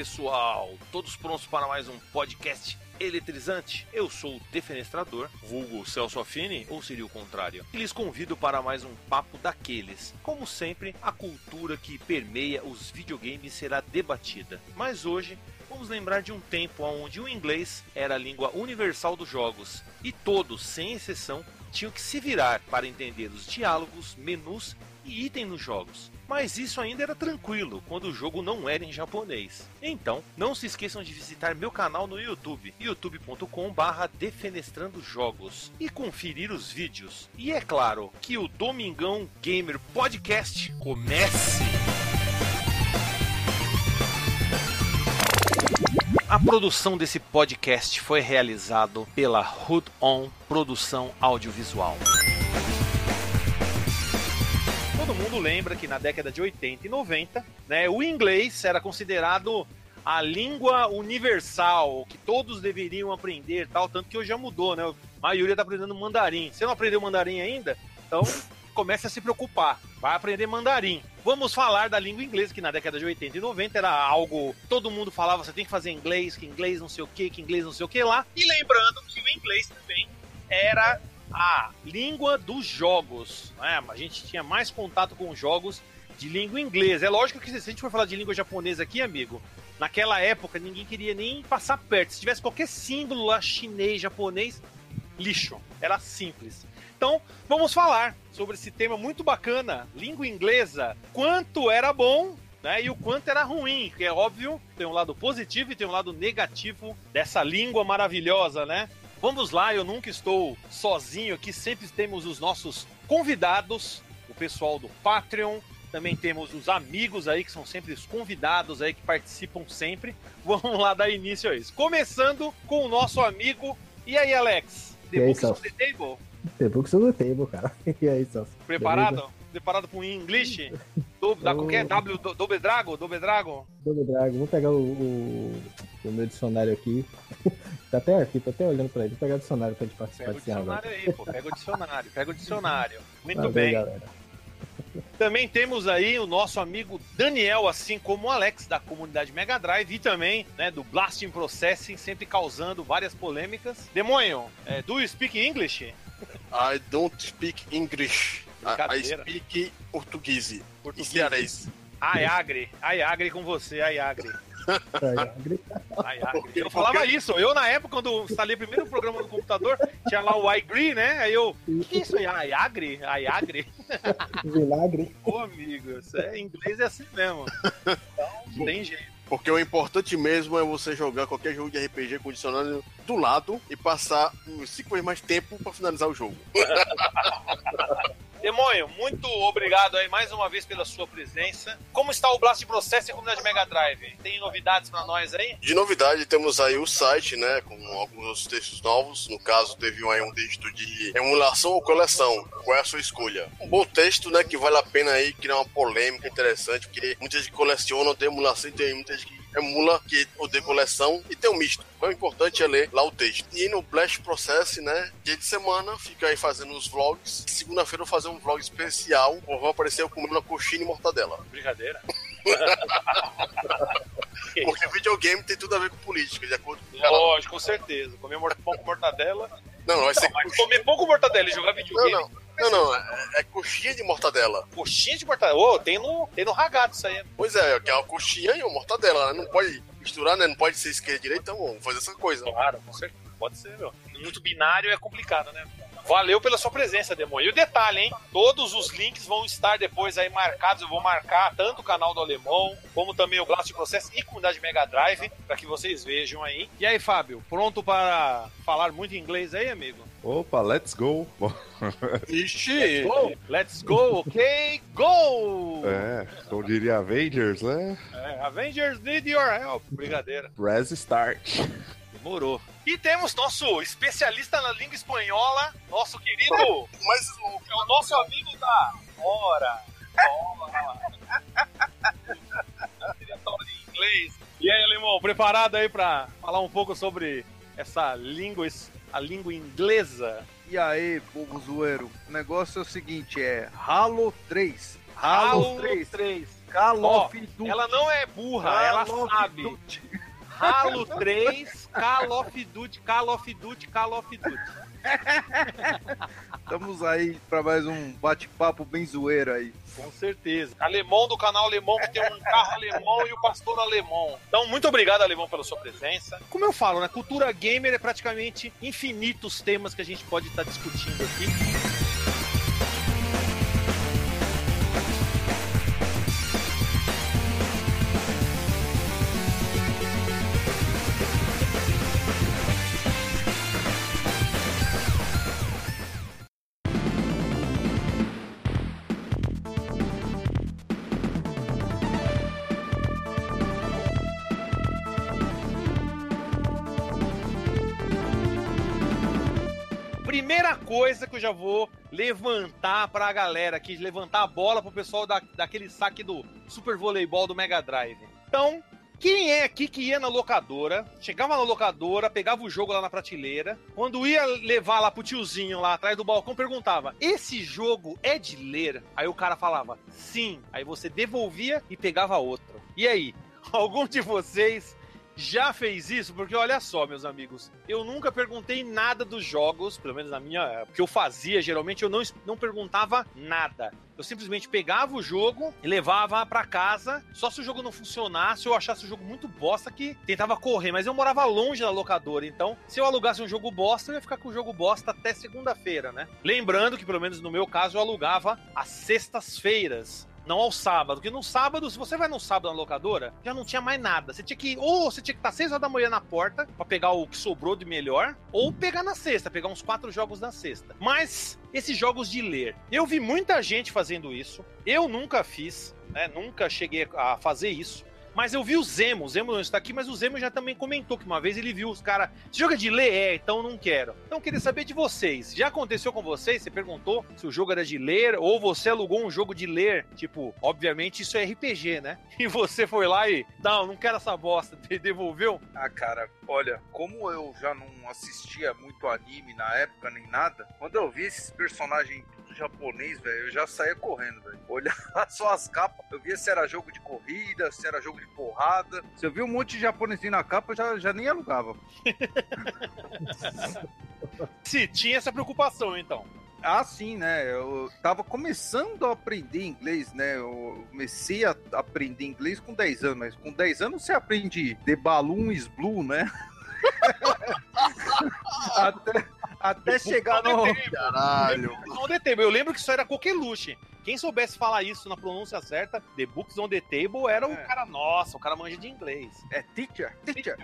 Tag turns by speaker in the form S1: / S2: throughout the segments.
S1: pessoal, todos prontos para mais um podcast eletrizante? Eu sou o Defenestrador, vulgo Celso Affini, ou seria o contrário? E lhes convido para mais um papo daqueles. Como sempre, a cultura que permeia os videogames será debatida. Mas hoje vamos lembrar de um tempo onde o inglês era a língua universal dos jogos e todos, sem exceção, tinham que se virar para entender os diálogos, menus e itens nos jogos. Mas isso ainda era tranquilo quando o jogo não era em japonês. Então, não se esqueçam de visitar meu canal no YouTube, youtube.com/defenestrando jogos e conferir os vídeos. E é claro que o Domingão Gamer Podcast comece. A produção desse podcast foi realizado pela Hood On Produção Audiovisual. Todo mundo lembra que na década de 80 e 90, né, o inglês era considerado a língua universal, que todos deveriam aprender, tal, tanto que hoje já mudou, né? A maioria está aprendendo mandarim. Você não aprendeu mandarim ainda? Então comece a se preocupar. Vai aprender mandarim. Vamos falar da língua inglesa, que na década de 80 e 90 era algo. Todo mundo falava, você tem que fazer inglês, que inglês não sei o que, que inglês não sei o que lá. E lembrando que o inglês também era a língua dos jogos. Né? A gente tinha mais contato com jogos de língua inglesa. É lógico que se a gente for falar de língua japonesa aqui, amigo, naquela época ninguém queria nem passar perto. Se tivesse qualquer símbolo lá chinês, japonês, lixo. Era simples. Então, vamos falar sobre esse tema muito bacana, língua inglesa. Quanto era bom né, e o quanto era ruim, porque é óbvio, tem um lado positivo e tem um lado negativo dessa língua maravilhosa, né? Vamos lá, eu nunca estou sozinho aqui, sempre temos os nossos convidados, o pessoal do Patreon, também temos os amigos aí, que são sempre os convidados aí, que participam sempre. Vamos lá dar início a isso. Começando com o nosso amigo. E aí, Alex?
S2: The Books on the Table? The Books on the Table, cara. E aí, Celso?
S1: Preparado? Beleza? Preparado para um English? Do, da qualquer W, do, Doble Drago? Doble Drago?
S2: Doble Drago. Vou pegar o, o, o, meu dicionário aqui. tá até aqui, tô até olhando para ele. Vou pegar o dicionário para gente participar
S1: desse Pega o dicionário aí, pô. Pega o dicionário. Pega o dicionário. Muito bem. Galera. Também temos aí o nosso amigo Daniel, assim como o Alex, da comunidade Mega Drive, e também né, do Blasting Processing, sempre causando várias polêmicas. Demônio, é, do you speak English?
S3: I don't speak English. I, I speak português. Português.
S1: Ayagre. Ayagre com você, Ayagre. Eu falava isso. Eu, na época, quando instalei o primeiro programa no computador, tinha lá o iGree, né? Aí eu. O que é isso aí? Ayagre? Ayagre?
S2: Vinagre.
S1: Pô, amigo, isso é, inglês é assim mesmo. Então, tem jeito.
S3: Porque o importante mesmo é você jogar qualquer jogo de RPG com o dicionário do lado e passar cinco vezes mais tempo para finalizar o jogo.
S1: Demônio, muito obrigado aí mais uma vez pela sua presença. Como está o Blast Process e a comunidade Mega Drive? Tem novidades para nós aí?
S3: De novidade, temos aí o site, né, com alguns textos novos. No caso, teve aí um texto de emulação ou coleção. Qual é a sua escolha? Um bom texto, né, que vale a pena aí criar uma polêmica interessante, porque muita gente coleciona, tem emulação e tem muita gente que emula que o de coleção e tem um misto. O importante é ler lá o texto. E no Blast Process, né? Dia de semana, fica aí fazendo os vlogs. Segunda-feira eu vou fazer um vlog especial. Vou aparecer eu comendo uma coxinha e mortadela.
S1: Brincadeira.
S3: Porque videogame tem tudo a ver com política, de acordo
S1: com Lógico, com certeza. Comer pão com mortadela.
S3: Não, não vai ser.
S1: Não, comer pão com mortadela e jogar videogame.
S3: Não, não. Não, não, é, é, coxinha de mortadela.
S1: Coxinha de mortadela? Ô, oh, tem no, tem no ragado isso aí.
S3: Pois é, que é uma coxinha e uma mortadela, né? Não pode misturar, né? Não pode ser esquerda e direita, então vamos fazer essa coisa.
S1: Claro, com certeza. Pode ser, meu. Muito binário é complicado, né? Valeu pela sua presença, Demônio. E o detalhe, hein? Todos os links vão estar depois aí marcados. Eu vou marcar tanto o canal do Alemão, como também o Blast Process e comunidade Mega Drive, para que vocês vejam aí. E aí, Fábio, pronto para falar muito inglês aí, amigo?
S4: Opa, let's go!
S1: Ixi! Let's go, let's go ok? Go!
S4: É, como diria Avengers, né?
S1: É, Avengers need your help. Brincadeira.
S4: Press start.
S1: Demorou. E temos nosso especialista na língua espanhola, nosso querido.
S3: Mas
S1: o, é o nosso amigo da hora. Hora. em inglês. E aí, Alemão, preparado aí para falar um pouco sobre essa língua, a língua inglesa?
S5: E aí, povo zoeiro, o negócio é o seguinte, é Halo 3.
S1: Halo, Halo 3. 3.
S5: Call Duty.
S1: Ela não é burra,
S5: Call
S1: ela sabe.
S5: Duty.
S1: Halo 3, Call of Duty, Call of Duty, Call of Duty.
S5: Estamos aí pra mais um bate-papo bem zoeiro aí.
S1: Com certeza. Alemão do canal Alemão, que tem um carro alemão e o pastor alemão. Então, muito obrigado, Alemão, pela sua presença. Como eu falo, né? Cultura gamer é praticamente infinitos temas que a gente pode estar discutindo aqui. Eu já vou levantar pra galera aqui, levantar a bola pro pessoal da, daquele saque do Super Voleibol do Mega Drive. Então, quem é aqui que ia na locadora, chegava na locadora, pegava o jogo lá na prateleira, quando ia levar lá pro tiozinho lá atrás do balcão, perguntava: Esse jogo é de ler? Aí o cara falava: Sim. Aí você devolvia e pegava outro. E aí? Algum de vocês já fez isso? Porque olha só, meus amigos, eu nunca perguntei nada dos jogos, pelo menos na minha. Que eu fazia, geralmente, eu não, não perguntava nada. Eu simplesmente pegava o jogo e levava pra casa. Só se o jogo não funcionasse, eu achasse o jogo muito bosta que tentava correr. Mas eu morava longe da locadora, então se eu alugasse um jogo bosta, eu ia ficar com o jogo bosta até segunda-feira, né? Lembrando que, pelo menos no meu caso, eu alugava às sextas-feiras não ao sábado. Porque no sábado, se você vai no sábado na locadora, já não tinha mais nada. Você tinha que, ou você tinha que estar 6 horas da manhã na porta pra pegar o que sobrou de melhor, ou pegar na sexta, pegar uns quatro jogos na sexta. Mas esses jogos de ler, eu vi muita gente fazendo isso. Eu nunca fiz, né? Nunca cheguei a fazer isso. Mas eu vi o Zemo, o Zemo não está aqui, mas o Zemo já também comentou que uma vez ele viu os caras. É de ler? É, então não quero. Então queria saber de vocês. Já aconteceu com vocês? Você perguntou se o jogo era de ler ou você alugou um jogo de ler? Tipo, obviamente isso é RPG, né? E você foi lá e, não, não quero essa bosta, devolveu?
S5: Ah, cara, olha, como eu já não assistia muito anime na época nem nada, quando eu vi esses personagens tudo japonês, velho, eu já saía correndo, velho. Olhava só as capas, eu via se era jogo de corrida, se era jogo de porrada. Se eu vi um monte de japonesinho na capa, eu já, já nem alugava.
S1: Se tinha essa preocupação, então.
S5: Ah, sim, né? Eu tava começando a aprender inglês, né? Eu comecei a aprender inglês com 10 anos, mas com 10 anos você aprende The Balloon is Blue, né? até até chegar no.
S3: Caralho.
S1: On the table. Eu lembro que isso era coqueluche. Quem soubesse falar isso na pronúncia certa, The Books on the Table, era o
S5: É.
S1: cara, nossa, o cara manja de inglês.
S5: É teacher? Teacher.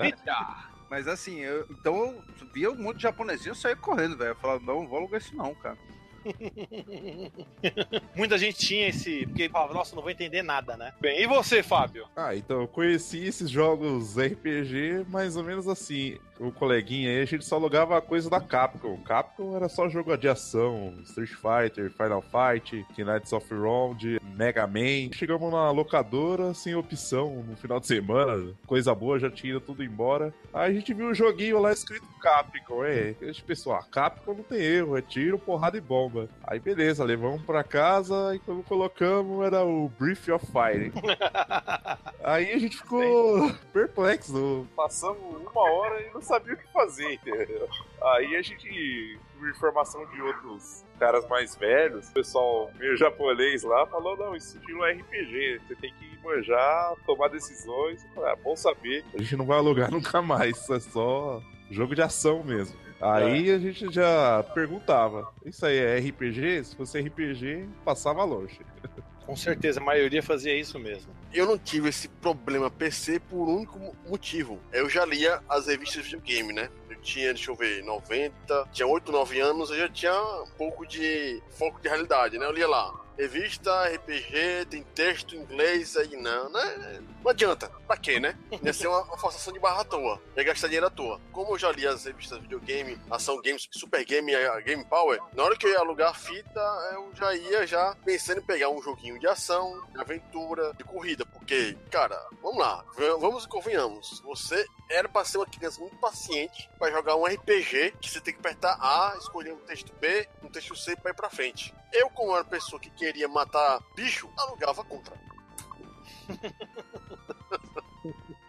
S1: Eita.
S5: Mas assim, eu, então eu via um monte de japonesinho, eu saía correndo, velho. Eu falava, não, não vou alugar isso não, cara.
S1: Muita gente tinha esse. Porque falava, nossa, não vou entender nada, né? Bem, e você, Fábio?
S4: Ah, então eu conheci esses jogos RPG mais ou menos assim. O coleguinha aí, a gente só alugava coisa da Capcom. Capcom era só jogo de ação, Street Fighter, Final Fight, Knights of Round, Mega Man. Chegamos na locadora sem opção no final de semana, coisa boa, já tinha ido tudo embora. Aí a gente viu um joguinho lá escrito Capcom, é. A gente pensou, ah, Capcom não tem erro, é tiro, porrada e bomba. Aí beleza, levamos pra casa e quando colocamos era o Brief of Fire. Aí a gente ficou perplexo. Passamos uma hora e não sabia o que fazer, entendeu? Aí a gente, por informação de outros caras mais velhos, o pessoal meio japonês lá, falou: não, isso estilo é RPG, você tem que manjar, tomar decisões. Ah, bom saber. A gente não vai alugar nunca mais, é só jogo de ação mesmo. Aí a gente já perguntava: Isso aí é RPG? Se fosse RPG, passava longe.
S1: Com certeza, a maioria fazia isso mesmo.
S3: Eu não tive esse problema PC por um único mo- motivo. Eu já lia as revistas de videogame, né? Eu tinha, deixa eu ver, 90, tinha 8, 9 anos, eu já tinha um pouco de foco de realidade, né? Eu lia lá. Revista, RPG, tem texto em inglês, aí não, né? Não adianta. Pra quê, né? Ia ser uma, uma forçação de barra à toa. Ia gastar dinheiro à toa. Como eu já li as revistas de videogame, Ação Games, Super Game e a Game Power, na hora que eu ia alugar a fita, eu já ia já pensando em pegar um joguinho de ação, de aventura, de corrida. Porque, cara, vamos lá, vamos e convenhamos. Você era pra ser uma criança muito paciente pra jogar um RPG que você tem que apertar A, escolher um texto B, um texto C pra ir pra frente. Eu, como era pessoa que queria matar bicho, alugava contra.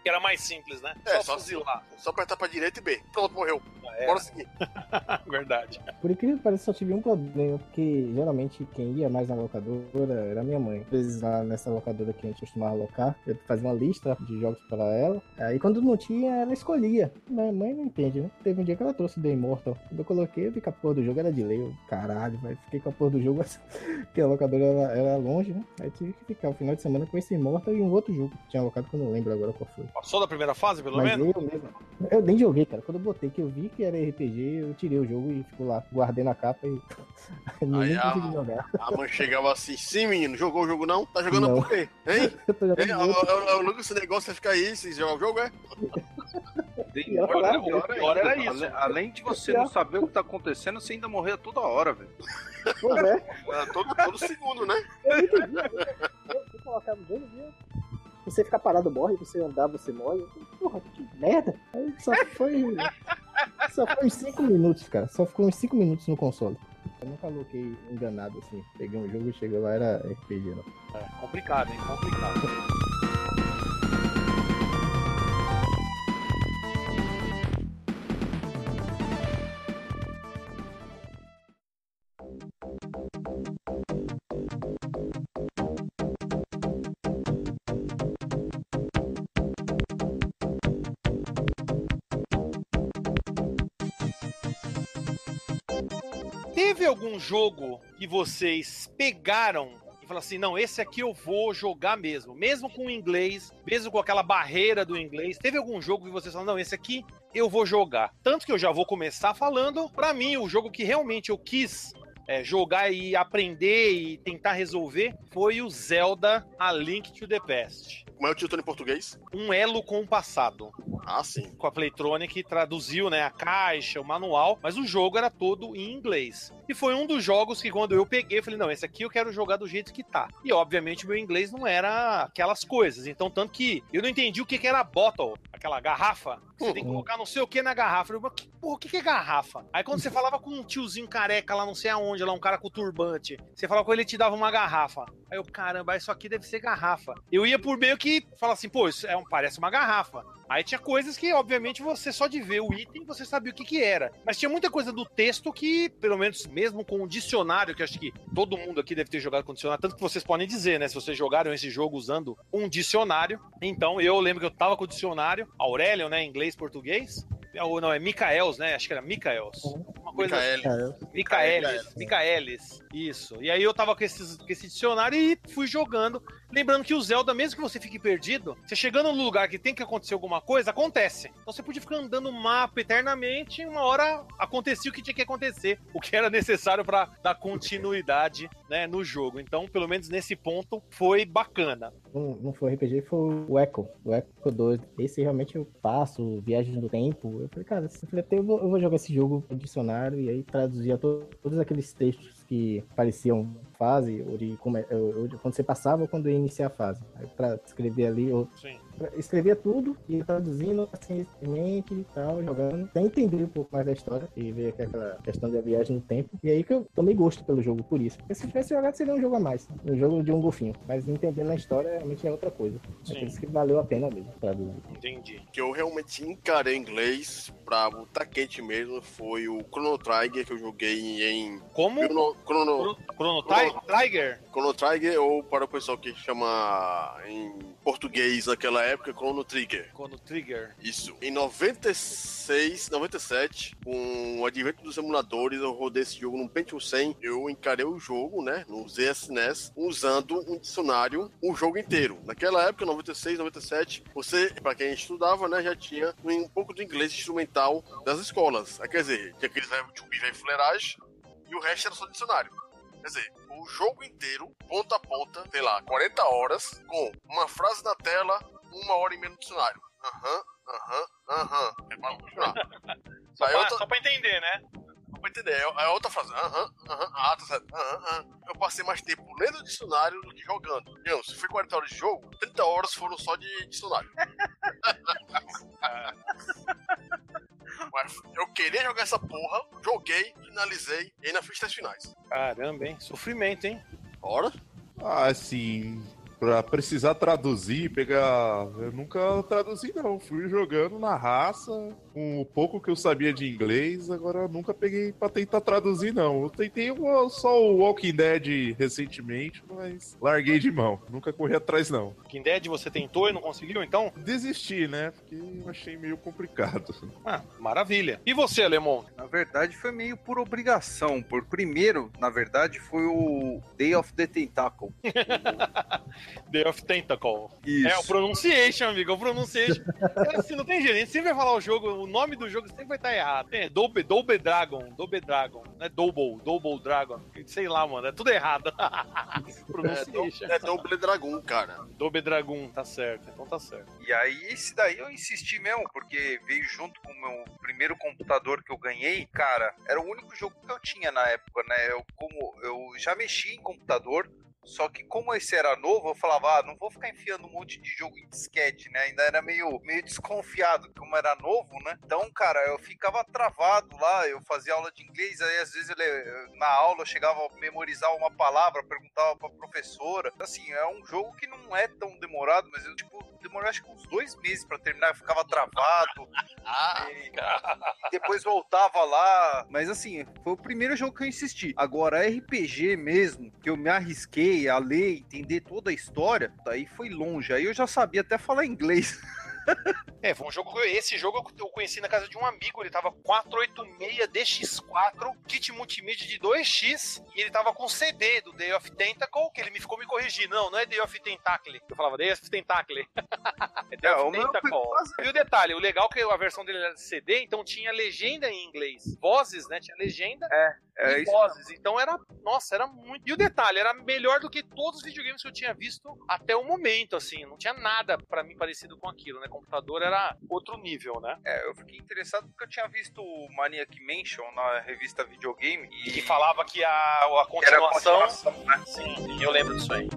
S1: Que era mais simples, né?
S3: É,
S1: só
S3: só-
S1: fuzilar.
S3: Só apertar pra direita e B. Pronto, morreu.
S1: É,
S3: Bora seguir.
S1: verdade.
S2: Por incrível que pareça, só tive um problema, porque geralmente quem ia mais na locadora era minha mãe. Às vezes lá nessa locadora que a gente costumava alocar, eu fazia uma lista de jogos para ela. Aí quando não tinha, ela escolhia. Minha mãe não entende, né? Teve um dia que ela trouxe The Immortal. Quando eu coloquei, eu vi que a porra do jogo era de lei. Eu, caralho, velho. Fiquei com a porra do jogo, porque a locadora era, era longe, né? Aí tive que ficar o final de semana com esse Immortal e um outro jogo que tinha alocado que eu não lembro agora qual foi.
S1: Passou da primeira fase, pelo
S2: Mas
S1: menos?
S2: eu mesmo. Eu nem joguei, cara. Quando eu botei que eu vi que era RPG, eu tirei o jogo e fico lá, guardei na capa e.
S3: Aí,
S2: conseguiu jogar.
S3: A mãe chegava assim, sim, menino, jogou o jogo não? Tá jogando
S2: Não.
S3: por quê? Hein?
S2: Eu tô jogando
S3: Hein? Eu, eu, eu esse negócio, você fica aí, se jogar o jogo, é?
S5: O pior,
S1: era isso.
S5: Além de você não saber o que tá acontecendo, você ainda morria toda hora, velho.
S2: Pois é.
S3: É, todo, todo segundo, né?
S2: Eu entendi. Eu fui colocar no jogo, viu? Você ficar parado morre, você andar, você morre. Porra, que merda. Aí só foi. Só foi uns 5 minutos, cara. Só ficou uns 5 minutos no console. Eu nunca coloquei enganado assim. Peguei um jogo e chegou lá, era RPG, não.
S1: É, complicado, hein? Complicado. Algum jogo que vocês pegaram e falaram assim: não, esse aqui eu vou jogar mesmo, mesmo com o inglês, mesmo com aquela barreira do inglês? Teve algum jogo que vocês falaram: não, esse aqui eu vou jogar? Tanto que eu já vou começar falando, pra mim, o jogo que realmente eu quis. é, jogar e aprender e tentar resolver foi o Zelda A Link to the Past.
S3: Como é o título em português?
S1: Um elo com o passado
S3: Ah, sim.
S1: com a Playtronic traduziu, né, a caixa, o manual, mas o jogo era todo em inglês. E foi um dos jogos que quando eu peguei, eu falei, não, esse aqui eu quero jogar do jeito que tá. E obviamente meu inglês não era aquelas coisas, então tanto que eu não entendi o que que era bottle, aquela garrafa. Você tem que
S2: Uhum.
S1: colocar não sei o que na garrafa. Eu falei, "Mas que- porra, o que que é garrafa? Aí quando você falava com um tiozinho careca lá, não sei aonde, lá um cara com turbante, você falava com ele, ele te dava uma garrafa. Aí eu, caramba, isso aqui deve ser garrafa. Eu ia por meio que falar assim, pô, isso é um, parece uma garrafa. Aí tinha coisas que, obviamente, você só de ver o item, você sabia o que que era. Mas tinha muita coisa do texto que, pelo menos mesmo com o dicionário, que acho que todo mundo aqui deve ter jogado com dicionário, tanto que vocês podem dizer, né, se vocês jogaram esse jogo usando um dicionário. Então, eu lembro que eu tava com o dicionário, Aurélio, né, inglês, português. Ou não, é Micaels, né? Acho que era Micaels. Uma coisa assim.
S3: Micael.
S2: Cara,
S1: Micaelis, Micaelis, isso. E aí eu tava com, esses, com esse dicionário e fui jogando. Lembrando que o Zelda, mesmo que você fique perdido, você chegando no lugar que tem que acontecer alguma coisa, acontece. Então você podia ficar andando no mapa eternamente e uma hora acontecia o que tinha que acontecer, o que era necessário pra dar continuidade né, no jogo. Então, pelo menos nesse ponto, foi bacana.
S2: não, não foi RPG, foi o Echo. O Echo 2. Esse realmente eu passo, viagem do tempo. Eu falei, cara, eu, falei, eu, vou, eu vou jogar esse jogo no e aí traduzia to- todos aqueles textos que pareciam fase, ou de, como é- ou de quando você passava ou quando ia iniciar a fase. Aí escrever ali, eu
S1: Sim.
S2: Escrevia tudo e traduzindo pacientemente e tal, jogando, sem entender um pouco mais da história e ver aquela questão da viagem no tempo. E aí que eu tomei gosto pelo jogo, por isso. Porque se tivesse jogado, seria um jogo a mais. Um jogo de um golfinho. Mas entendendo a história, realmente é outra coisa.
S1: Sim.
S2: É por isso que valeu a pena mesmo traduzir.
S1: Entendi.
S3: que eu realmente encarei inglês pra botar quente mesmo foi o Chrono Trigger que eu joguei em
S1: Como?
S3: Chrono, Chrono,
S1: Chrono Trigger?
S3: Chrono Trigger ou para o pessoal que chama em português naquela época Chrono Trigger.
S1: Chrono Trigger.
S3: Isso. Em 96, 97, com o advento dos emuladores, eu rodei esse jogo num Pentium 100. Eu encarei o jogo, né, no ZSNES, usando um dicionário o jogo inteiro. Naquela época, 96, 97, você, pra quem estudava, né, já tinha um pouco do inglês instrumental das escolas. Aí, Quer dizer, tinha aqueles de e fuleiragem e o resto era só dicionário. Quer dizer, o jogo inteiro, ponta a ponta, sei lá, 40 horas, com uma frase na tela, uma hora e meia no dicionário. Aham, aham, aham. É pra continuar.
S1: Só,
S3: Aí
S1: pra,
S3: outra-
S1: só pra entender, né?
S3: Só pra entender. Aí a outra frase, aham, aham, ah, tá certo, aham, aham. Eu passei mais tempo lendo o dicionário do que jogando. Digamos, se foi 40 horas de jogo, 30 horas foram só de dicionário. Mas eu queria jogar essa porra, joguei, finalizei e ainda fiz três finais.
S1: Caramba, hein? Sofrimento, hein?
S3: Ora?
S4: Ah, assim, pra precisar traduzir, pegar. Eu nunca traduzi, não. Fui jogando na raça, com o pouco que eu sabia de inglês, agora nunca peguei pra tentar traduzir, não. Eu tentei o- só o Walking Dead recentemente, mas larguei de mão. Nunca corri atrás, não.
S1: Walking Dead você tentou e não conseguiu, então?
S4: Desisti, né? Porque eu achei meio complicado.
S1: Ah, maravilha. E você, Alemão?
S5: Na verdade, foi meio por obrigação. Por primeiro, na verdade, foi o Day of the Tentacle.
S1: Day of Tentacle.
S5: Isso.
S1: É, o pronunciation, amigo. O pronunciation. É assim, não tem jeito. A gente sempre vai falar o jogo, o nome do jogo sempre vai estar errado. É Double, Double Dragon, Double Dragon. Não é Double, Double Dragon. Sei lá, mano. É tudo errado.
S3: É,
S1: pronunciation.
S3: é Double Dragon, cara.
S1: Double Dragon, tá certo. Então tá certo.
S5: E aí, esse daí eu insisti mesmo, porque veio junto com o meu primeiro computador que eu ganhei. Cara, era o único jogo que eu tinha na época, né? Eu, como eu já mexi em computador, só que como esse era novo, eu falava, ah, não vou ficar enfiando um monte de jogo em disquete, né? Ainda era meio, meio desconfiado, como era novo, né? Então, cara, eu ficava travado lá, eu fazia aula de inglês, aí às vezes eu, na aula eu chegava a memorizar uma palavra, perguntava pra professora. Assim, é um jogo que não é tão demorado, mas eu, tipo, demorou acho que uns dois meses pra terminar, eu ficava travado.
S3: Ah,
S5: E depois voltava lá. Mas assim, foi o primeiro jogo que eu insisti. Agora, RPG mesmo, que eu me arrisquei a ler, entender toda a história, daí foi longe. Aí eu já sabia até falar inglês.
S1: É, foi um jogo. que- Esse jogo eu conheci na casa de um amigo. Ele tava 486 DX4, kit multimídia de 2x. E ele tava com CD do Day of Tentacle, que ele me ficou me corrigindo. Não, não é Day of Tentacle. Eu falava Day of Tentacle. é Day
S5: É,
S1: of
S5: o meu foi
S1: Tentacle. E o detalhe, o legal é que a versão dele era de CD, então tinha legenda em inglês. Vozes, né? Tinha legenda
S5: É
S1: e
S5: isso.
S1: vozes. Então era, nossa, era muito. E o detalhe, era melhor do que todos os videogames que eu tinha visto até o momento, assim. Não tinha nada pra mim parecido com aquilo, né? Computador era outro nível, né?
S5: É, eu fiquei interessado porque eu tinha visto o Maniac Mansion na revista Videogame
S1: E que falava que a, a
S5: era a
S1: continuação.
S5: continuação, né?
S1: Sim, eu lembro disso aí.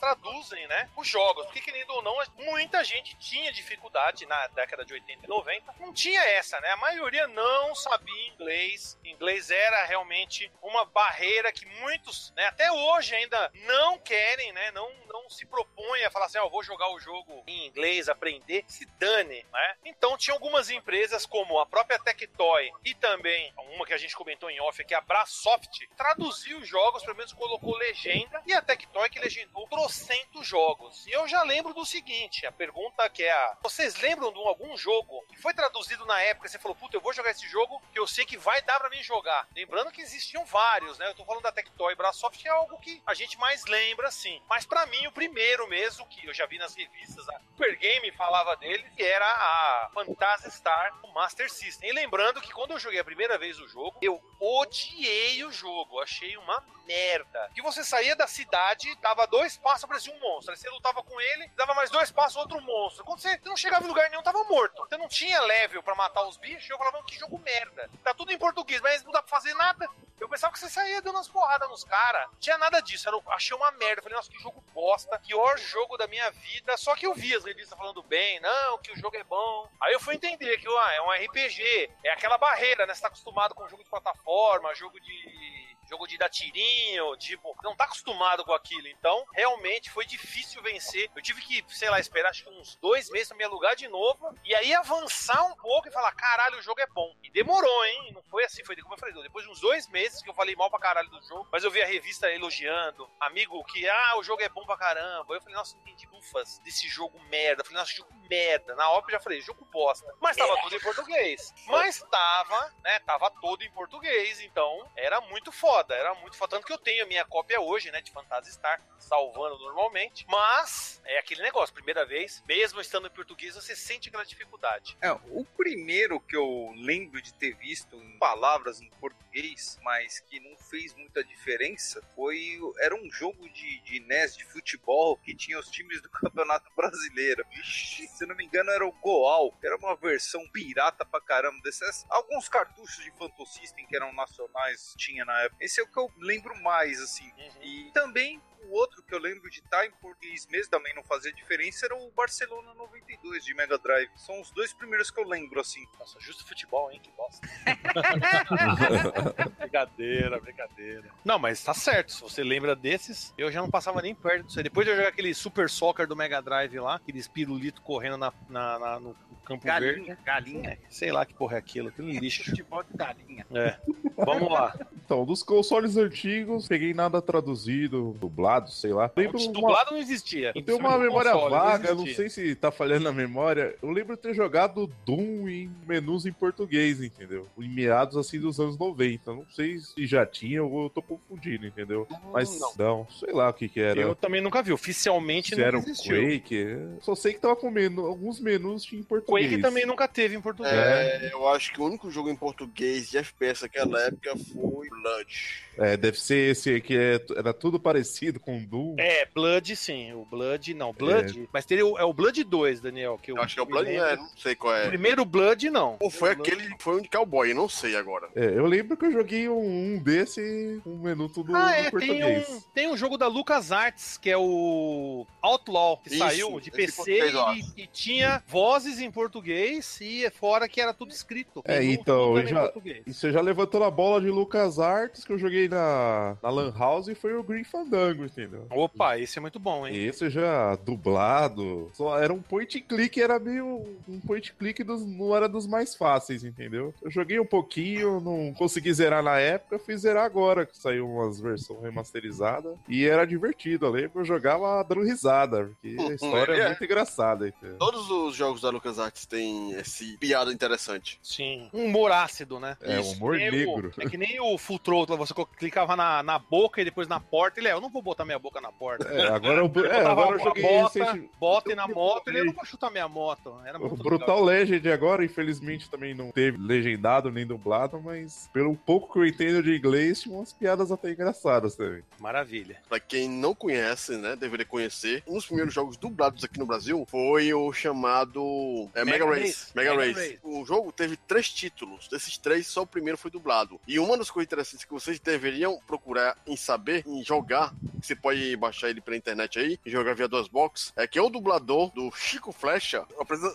S1: Traduzem, né, os jogos. Porque, querendo ou não, muita gente tinha dificuldade na década de 80 e 90. Não tinha essa, né? A maioria não sabia inglês. Inglês era realmente uma barreira que muitos, né, até hoje ainda não querem, né? Não, não se propõem a falar assim, ó, eu vou jogar o jogo em inglês, aprender, se dane, né? Então tinha algumas empresas como a própria Tectoy e também uma que a gente comentou em off, que é a Brasoft, traduziu os jogos, pelo menos colocou legenda, e a Tectoy que legendou trocentos jogos. E eu já lembro do seguinte, a pergunta que é a... Vocês lembram de um- algum jogo que foi traduzido na época você falou, puta, eu vou jogar esse jogo que eu sei que vai dar pra mim jogar? Lembrando que existiam vários, né? Eu tô falando da Tectoy Brasoft, que é algo que a gente mais lembra, assim. Mas pra mim, o primeiro mesmo, que eu já vi nas revistas, a Super Game falava dele, que era a Phantasy Star Master System. E lembrando que quando eu joguei a primeira vez o jogo, eu odiei o jogo, achei uma merda. Que você saía da cidade, dava dois passos, aparecia um monstro. Aí você lutava com ele, dava mais dois passos, outro monstro. Quando você não chegava em lugar nenhum, tava morto. Você não tinha level pra matar os bichos, eu falava, que jogo merda. Tá tudo em português, mas não dá pra fazer nada. Eu pensava que você saía dando umas porradas nos caras. Tinha nada disso. Achei uma merda. Falei, nossa, que jogo bosta. Pior jogo da minha vida. Só que eu vi as revistas falando bem. Não, que o jogo é bom. Aí eu fui entender que ah, é um RPG. É aquela barreira, né? Você tá acostumado com jogo de plataforma, jogo de jogo de dar tirinho, tipo, não tá acostumado com aquilo. Então, realmente foi difícil vencer. Eu tive que, sei lá, esperar acho que uns dois meses pra me alugar de novo. E aí avançar um pouco e falar, caralho, o jogo é bom. E demorou, hein? Não foi assim, foi como eu falei, depois de uns dois meses que eu falei mal pra caralho do jogo, mas eu vi a revista elogiando, amigo, que, ah, o jogo é bom pra caramba. Eu falei, nossa, entendi bufas desse jogo merda. Eu falei, nossa, jogo merda. Na hora eu já falei, jogo bosta. Mas tava tudo em português. Mas tava, né, tava todo em português, então era muito foda, era muito foda. Tanto que eu tenho a minha cópia hoje, né, de Phantasy Star, salvando normalmente. Mas é aquele negócio, primeira vez, mesmo estando em português, você sente aquela dificuldade.
S5: É, o primeiro que eu lembro de ter visto em palavras em português português, mas que não fez muita diferença, foi era um jogo de, de NES de futebol que tinha os times do Campeonato Brasileiro. Ixi, se não me engano era o Goal, que era uma versão pirata pra caramba desses. Alguns cartuchos de Phantom System que eram nacionais tinha na época. Esse é o que eu lembro mais, assim.
S1: Uhum.
S5: E também o outro que eu lembro de estar em português mesmo também não fazia diferença era o Barcelona 92 de Mega Drive. São os dois primeiros que eu lembro, assim.
S1: Nossa, justo futebol, hein? Que bosta. brincadeira, brincadeira. Não, mas tá certo. Se você lembra desses, eu já não passava nem perto disso aí. Depois de eu jogar aquele Super Soccer do Mega Drive lá, aqueles pirulito correndo na, na- na- no campo verde.
S5: Galinha, galinha.
S1: É, sei lá que porra é aquilo, aquilo é lixo.
S5: Futebol de galinha.
S1: É. Vamos lá.
S4: Então, dos consoles antigos, peguei nada traduzido, dublado, sei lá. Lembro uma,
S1: Dublado não existia.
S4: eu tenho uma memória
S1: Console,
S4: vaga, não
S1: existia.
S4: sei se tá falhando a memória. Eu lembro de ter jogado Doom em menus em português, entendeu? Em meados assim dos anos 90. Não sei se já tinha ou eu tô confundindo, entendeu? Mas
S1: não.
S4: não, sei lá o que que era.
S1: Eu também nunca vi. Oficialmente
S4: se
S1: não
S4: era um
S1: existiu.
S4: Quake. Só sei que tava com menu, alguns menus tinha em português.
S1: Quake também nunca teve em português.
S3: É, eu acho que o único jogo em português de FPS naquela época foi Blood.
S4: É, deve ser esse que é- era tudo parecido com Doom.
S1: É, Blood sim. O Blood, não. Blood. Mas teria o, é o Blood 2, Daniel. Que
S3: Eu acho que é o Blood, é, não sei qual
S1: O
S3: é.
S1: primeiro Blood, não.
S3: Ou foi
S1: O Blood-
S3: aquele, foi um de cowboy, não sei agora.
S4: É, eu lembro que eu joguei um, um desse, um menu tudo
S1: Ah, é, tem
S4: português.
S1: um, tem um jogo da LucasArts, que é o Outlaw, que
S3: Isso,
S1: saiu de PC e, e tinha vozes em português e é fora que era tudo escrito.
S4: É, então, eu
S1: em
S4: já-. E você já levantou a bola de Lucas Arts que eu joguei na, na Lan House e foi o Green Fandango, entendeu?
S1: Opa, esse é muito bom, hein?
S4: Esse já dublado. Só era um point and click, era meio. Um point and click dos, não era dos mais fáceis, entendeu? Eu joguei um pouquinho, não consegui zerar na época, fui zerar agora, que saiu umas versões remasterizadas. E era divertido, eu lembro que eu jogava dando risada, porque a história é
S3: É.
S4: muito engraçada, entendeu?
S3: Todos os jogos da LucasArts têm esse piada interessante.
S1: Sim. Um humor ácido, né?
S4: É,
S3: Isso,
S4: humor
S1: É, o-
S4: negro.
S1: é que nem o Full Throttle, você clicava na, na boca e depois na porta. Ele é, eu não vou botar minha boca na porta.
S4: É, agora, eu, é, agora eu
S1: a
S4: joguei
S1: bota,
S4: recente-
S1: bota
S4: eu
S1: na moto, ele eu não vou chutar minha moto. Era
S4: O Brutal
S1: legal.
S4: Legend agora, infelizmente, também não teve legendado nem dublado, mas pelo pouco que eu entendo de inglês, tinha umas piadas até engraçadas também.
S1: Maravilha.
S3: Pra quem não conhece, né, deveria conhecer. Um dos primeiros jogos dublados aqui no Brasil foi o chamado é, Mega,
S1: Mega
S3: Race.
S1: Race.
S3: Mega,
S1: Mega
S3: Race.
S1: Race.
S3: O jogo teve três títulos. Desses três, só o primeiro foi dublado. E uma das coisas interessantes que vocês deveriam procurar em saber, em jogar, que você pode baixar ele pela internet aí, e jogar via duas box, é que é o dublador do Chico Flecha, o apresen-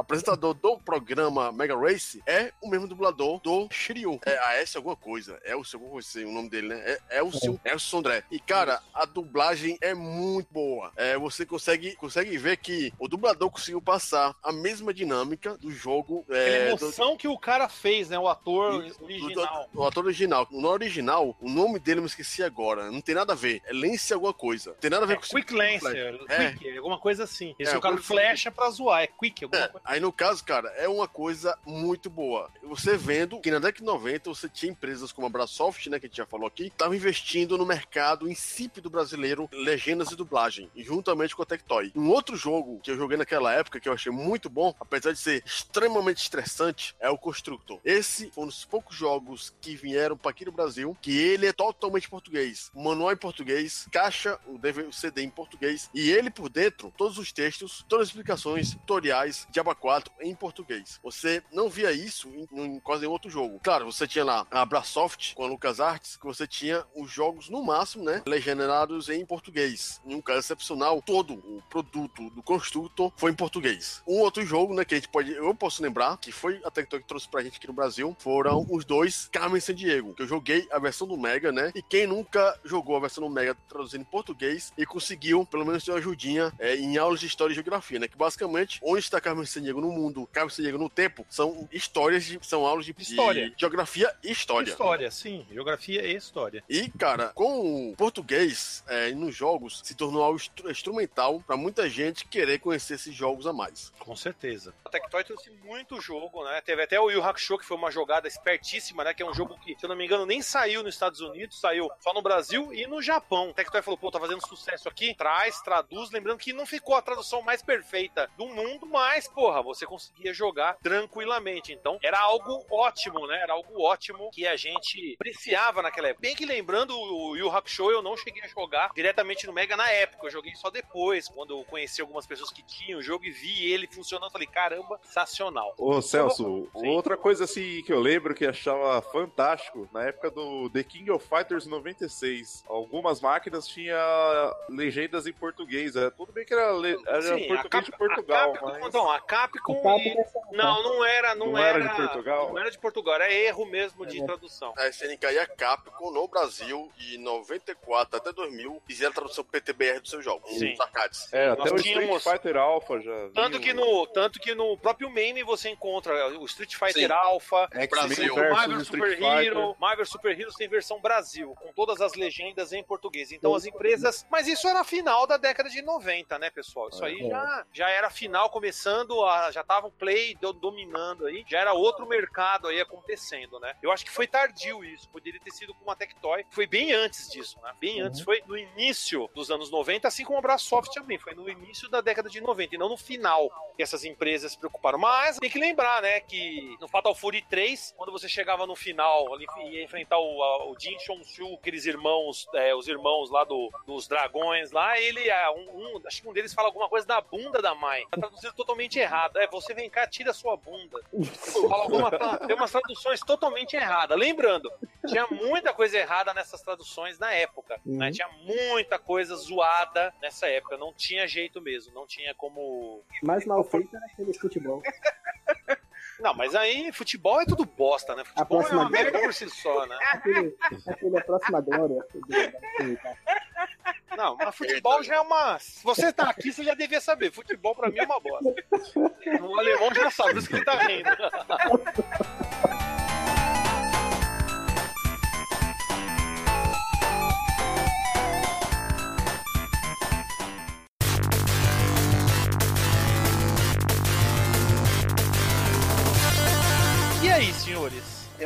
S3: apresentador do programa Mega Race, é o mesmo dublador do Shiryu. É a S alguma coisa. É o seu, não sei o nome dele, né? É, é o seu, é o Sondré. E cara, a dublagem é muito boa. É, você consegue, consegue ver que o dublador conseguiu passar a mesma dinâmica do jogo.
S1: Aquela
S3: É, do-
S1: emoção que o cara fez, né? O ator original.
S3: do- o ator original. No original, o nome dele eu me esqueci agora. Não tem nada a ver. É Lance alguma coisa. Tem nada a ver
S1: É
S3: com
S1: Quick. Lancer,
S3: É.
S1: Quick, alguma coisa assim. Esse
S3: É,
S1: o cara
S3: coisa-
S1: flecha pra zoar, é Quick, alguma
S3: É,
S1: coisa.
S3: Aí no caso, cara, é uma coisa muito boa. Você vendo que na década de 90 você tinha empresas como a Brasoft, né, que a gente já falou aqui, estavam investindo no mercado insípido brasileiro, legendas e dublagem, juntamente com a Tectoy. Um outro jogo que eu joguei naquela época que eu achei muito bom, apesar de ser extremamente estressante, é o Constructor. Esse foi um dos poucos jogos que vieram para aqui no Brasil, que ele é totalmente português. Manual em português, caixa, o CD em português, e ele por dentro, todos os textos, todas as explicações, tutoriais de Aba 4 em português. Você não via isso em, em quase nenhum outro jogo. Claro, você tinha lá a Brasoft com a LucasArts, que você tinha os jogos no máximo, né, legendados em português. Em um caso excepcional, todo o produto do Constructor foi em português. Um outro jogo, né, que a gente pode, eu posso lembrar, que foi a Tectoy que trouxe pra gente aqui no Brasil, foram os dois Carmen San Diego, que eu joguei a versão do Mega, né, e quem nunca jogou a versão do Mega traduzindo em português e conseguiu, pelo menos, ter uma ajudinha é, em aulas de história e geografia, né, que basicamente, onde está Carmen San Diego no mundo, Carmen San Diego no tempo, são histórias, de, são aulas de, de
S1: História.
S3: geografia e história.
S1: História, sim. Geografia e história.
S3: E, cara, com o português é, nos jogos, se tornou algo instru- instrumental pra muita gente querer conhecer esses jogos a mais.
S1: Com certeza. A Tectoy trouxe muito jogo, né? Teve até o Yu Hakusho, que foi uma jogada espertíssima, né? Que é um jogo que, se eu não me engano, nem saiu nos Estados Unidos, saiu só no Brasil e no Japão. O Tectoy falou, pô, tá fazendo sucesso aqui, traz, traduz, lembrando que não ficou a tradução mais perfeita do mundo, mas, porra, você conseguia jogar tranquilamente. Então, era algo ótimo, né? Era algo ótimo que a gente apreciava naquela época. Bem que lembrando, o Yu Hakusho eu não cheguei a jogar diretamente no Mega na época, eu joguei só depois, quando eu conheci algumas pessoas que tinham o jogo e vi ele funcionando, falei, caramba, sensacional.
S4: Ô, Celso, Sim. outra coisa assim que eu lembro que achava fantástico, na época do The King of Fighters 96, algumas máquinas tinham legendas em português, é, tudo bem que era, era Sim, português de Portugal,
S1: a Capcom, mas... Não, a Capcom... A Capcom e... Não, não era, não, não era, era, de Portugal? Não era de Portugal, era erro mesmo de é. tradução.
S3: A SNK e a Capcom no Brasil, em 94 até 2000, fizeram a tradução PTBR dos seus jogos,
S1: Sim.
S3: os arcades.
S4: É, até Nós o tínhamos... Street Fighter Alpha já...
S1: Tanto que, no, tanto que no próprio meme você encontra o Street Fighter Sim. Alpha,
S4: Brasil.
S1: Marvel Super Hero, Marvel Super Heroes tem versão Brasil, com todas as legendas em português. Então as empresas. Mas isso era final da década de 90, né, pessoal? Isso aí já, já era final, começando a. Já tava o Play dominando aí, já era outro mercado aí acontecendo, né? Eu acho que foi tardio isso. Poderia ter sido com uma Tectoy. Foi bem antes disso, né? Bem uhum. antes. Foi no início dos anos 90, assim como a Brasoft também. Foi no início da década de 90 e não no final que essas empresas se preocuparam. Mas tem que lembrar, né, que no Fatal Fury 3, quando você chegava no final, ali ia enfrentar o, o Jin Shonshu, aqueles irmãos, é, os irmãos lá do, dos dragões lá, ele, é, um, um, acho que um deles fala alguma coisa da bunda da mãe. Tá traduzido totalmente errado. É, você vem cá, tira a sua bunda. Alguma, tem umas traduções totalmente erradas. Lembrando, tinha muita coisa errada nessas traduções na época. Né? Uhum. Né? Tinha muita coisa zoada nessa época. Não tinha jeito mesmo. Não tinha como.
S2: Mais mal feito era aquele futebol.
S1: Não, mas aí futebol é tudo bosta, né? Futebol é uma merda por si só, né?
S2: Aquele, aquele é a próxima glória.
S1: Não, mas futebol já é uma. Se você tá aqui, você já devia saber. Futebol pra mim é uma bosta. O alemão já sabe, por isso que ele tá rindo.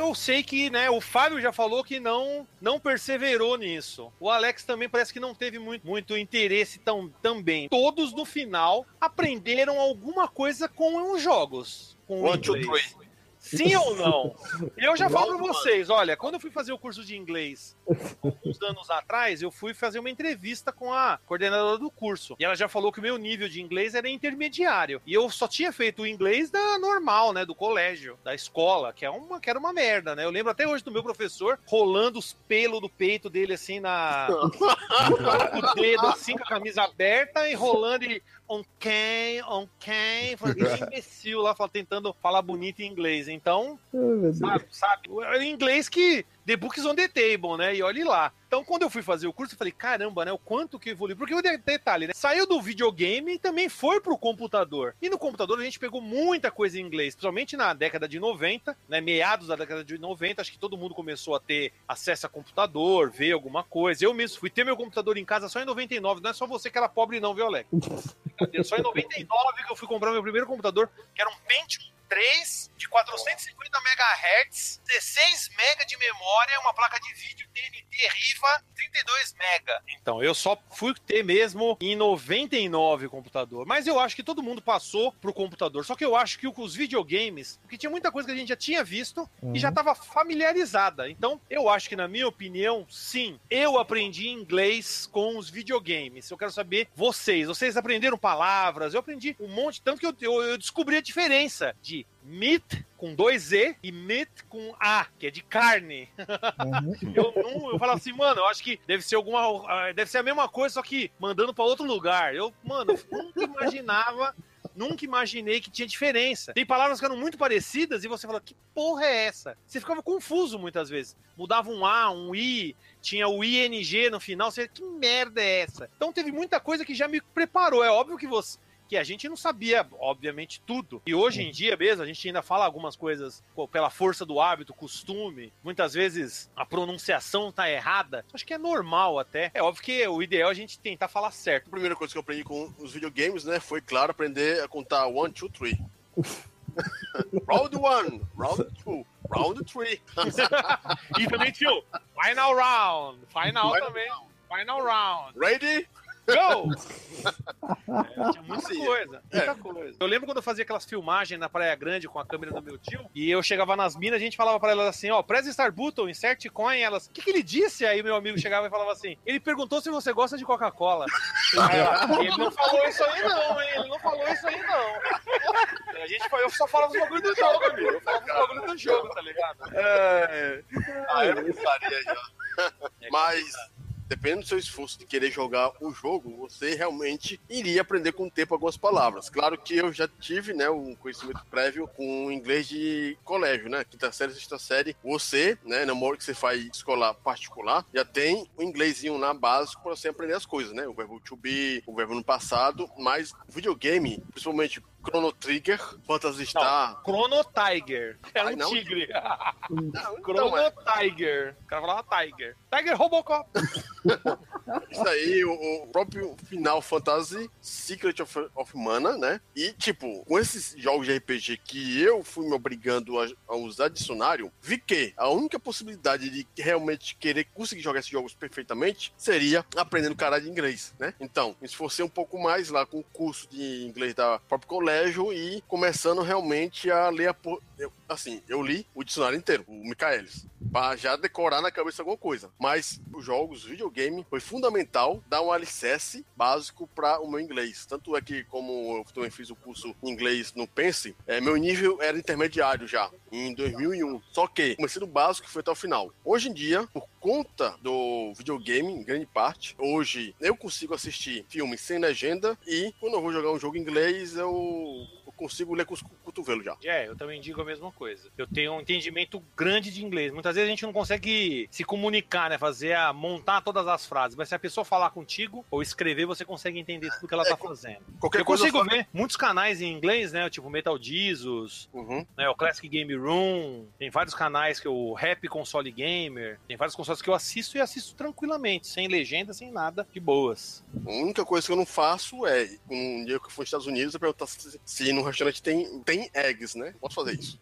S1: Eu sei que, né, o Fábio já falou que não não perseverou nisso. O Alex também parece que não teve muito, muito interesse tão, também. Todos no final aprenderam alguma coisa com os jogos. Com One, two, three. Sim ou não? Eu já falo pra vocês, olha, quando eu fui fazer o curso de inglês uns anos atrás, eu fui fazer uma entrevista com a coordenadora do curso. E ela já falou que o meu nível de inglês era intermediário. E eu só tinha feito o inglês da normal, né? Do colégio, da escola, que, é uma, que era uma merda, né? Eu lembro até hoje do meu professor rolando os pelos do peito dele assim na. com o dedo assim, com a camisa aberta e rolando e ok, ok. Esse imbecil lá tentando falar bonito em inglês. Então, sabe, sabe? O inglês que The Books on the Table, né? E olhe lá. Então, quando eu fui fazer o curso, eu falei, caramba, né? O quanto que evoluiu. Porque o detalhe, né? Saiu do videogame e também foi pro computador. E no computador a gente pegou muita coisa em inglês, principalmente na década de 90, né? Meados da década de 90, acho que todo mundo começou a ter acesso a computador, ver alguma coisa. Eu mesmo fui ter meu computador em casa só em 99, não é só você que era pobre não, viu, Alex? Só em 99 que eu fui comprar meu primeiro computador, que era um Pentium 3 de 450 MHz, 16 MB de memória, uma placa de vídeo TNT Riva 32 MB. Então, eu só fui ter mesmo em 99 o computador. Mas eu acho que todo mundo passou pro computador. Só que eu acho que os videogames, porque tinha muita coisa que a gente já tinha visto uhum. e já estava familiarizada. Então, eu acho que, na minha opinião, sim, eu aprendi inglês com os videogames. Eu quero saber vocês. Vocês aprenderam palavras? Eu aprendi um monte, tanto que eu, eu, eu descobri a diferença de meat com dois E e meat com A, que é de carne. Uhum. eu, não, eu falo assim, mano, eu acho que deve ser alguma. Deve ser a mesma coisa, só que mandando para outro lugar. Eu, mano, nunca imaginava. Nunca imaginei que tinha diferença. Tem palavras que eram muito parecidas e você fala, que porra é essa? Você ficava confuso muitas vezes. Mudava um A, um I, tinha o ING no final. Você, que merda é essa? Então teve muita coisa que já me preparou. É óbvio que você, que a gente não sabia, obviamente, tudo. E hoje em dia mesmo, a gente ainda fala algumas coisas pela força do hábito, costume. Muitas vezes a pronunciação tá errada. Acho que é normal até. É óbvio que o ideal é a gente tentar falar certo.
S3: A primeira coisa que eu aprendi com os videogames, né, foi, claro, aprender a contar one, two, three. round one, round two. Round 3.
S1: E também tinha o Final Round. Final
S3: Final
S1: também. Final Round.
S3: Ready?
S1: Go! É, tinha muita coisa, muita coisa. Eu lembro quando eu fazia aquelas filmagens na Praia Grande com a câmera do meu tio, e eu chegava nas minas, a gente falava pra elas assim, ó, press Star Button, insert coin, elas, o que, que ele disse? Aí meu amigo chegava e falava assim, ele perguntou se você gosta de Coca-Cola. Ele não falou isso aí não, hein, ele não falou isso aí não. A gente, eu só falava dos bagulho do jogo, amigo, eu falava dos bagulho do jogo, tá ligado?
S5: É,
S3: Ah, eu pensaria já. Mas, dependendo do seu esforço de querer jogar o jogo, você realmente iria aprender com o tempo algumas palavras. Claro que eu já tive, né, um conhecimento prévio com inglês de colégio, né? Quinta série, sexta série. Você, né, na que você faz escolar particular, já tem o inglesinho lá básico para você aprender as coisas, né? O verbo to be, o verbo no passado, mas videogame, principalmente Chrono Trigger, Phantasy Star.
S1: Chrono Tiger. Era
S3: Ai,
S1: um
S3: não.
S1: tigre.
S3: Não,
S1: Chrono
S3: então, é,
S1: Tiger. O cara falava Tiger. Tiger Robocop.
S3: isso aí, o, o próprio Final Fantasy Secret of, of Mana, né? E, tipo, com esses jogos de RPG que eu fui me obrigando a, a usar dicionário, vi que a única possibilidade de realmente querer conseguir jogar esses jogos perfeitamente seria aprendendo cara de inglês, né? Então, me esforcei um pouco mais lá com o curso de inglês da próprio colégio e começando realmente a ler a. eu- assim, eu li o dicionário inteiro, o Michaelis, pra já decorar na cabeça alguma coisa. Mas os jogos, videogame, foi fundamental dar um alicerce básico para o meu inglês. Tanto é que, como eu também fiz o curso em inglês no Pense, é, meu nível era intermediário já, em 2001. Só que comecei do básico e foi até o final. Hoje em dia, por conta do videogame, em grande parte, hoje eu consigo assistir filmes sem legenda e quando eu vou jogar um jogo em inglês, eu consigo ler com os cotovelos já.
S1: É, eu também digo a mesma coisa. Eu tenho um entendimento grande de inglês. Muitas vezes a gente não consegue se comunicar, né? Fazer a montar todas as frases. Mas se a pessoa falar contigo ou escrever, você consegue entender tudo que ela tá fazendo.
S3: Qualquer
S1: eu consigo
S3: eu
S1: ver muitos canais em inglês, né? Tipo Metal Jesus,
S3: Uhum.
S1: né? O Classic Game Room. Tem vários canais que o Rap Console Gamer. Tem vários consoles que eu assisto e assisto tranquilamente, sem legenda, sem nada, de boas.
S3: A única coisa que eu não faço é, um dia que eu fui nos Estados Unidos, eu perguntar se, se no restaurante tem, tem eggs, né? Posso fazer isso.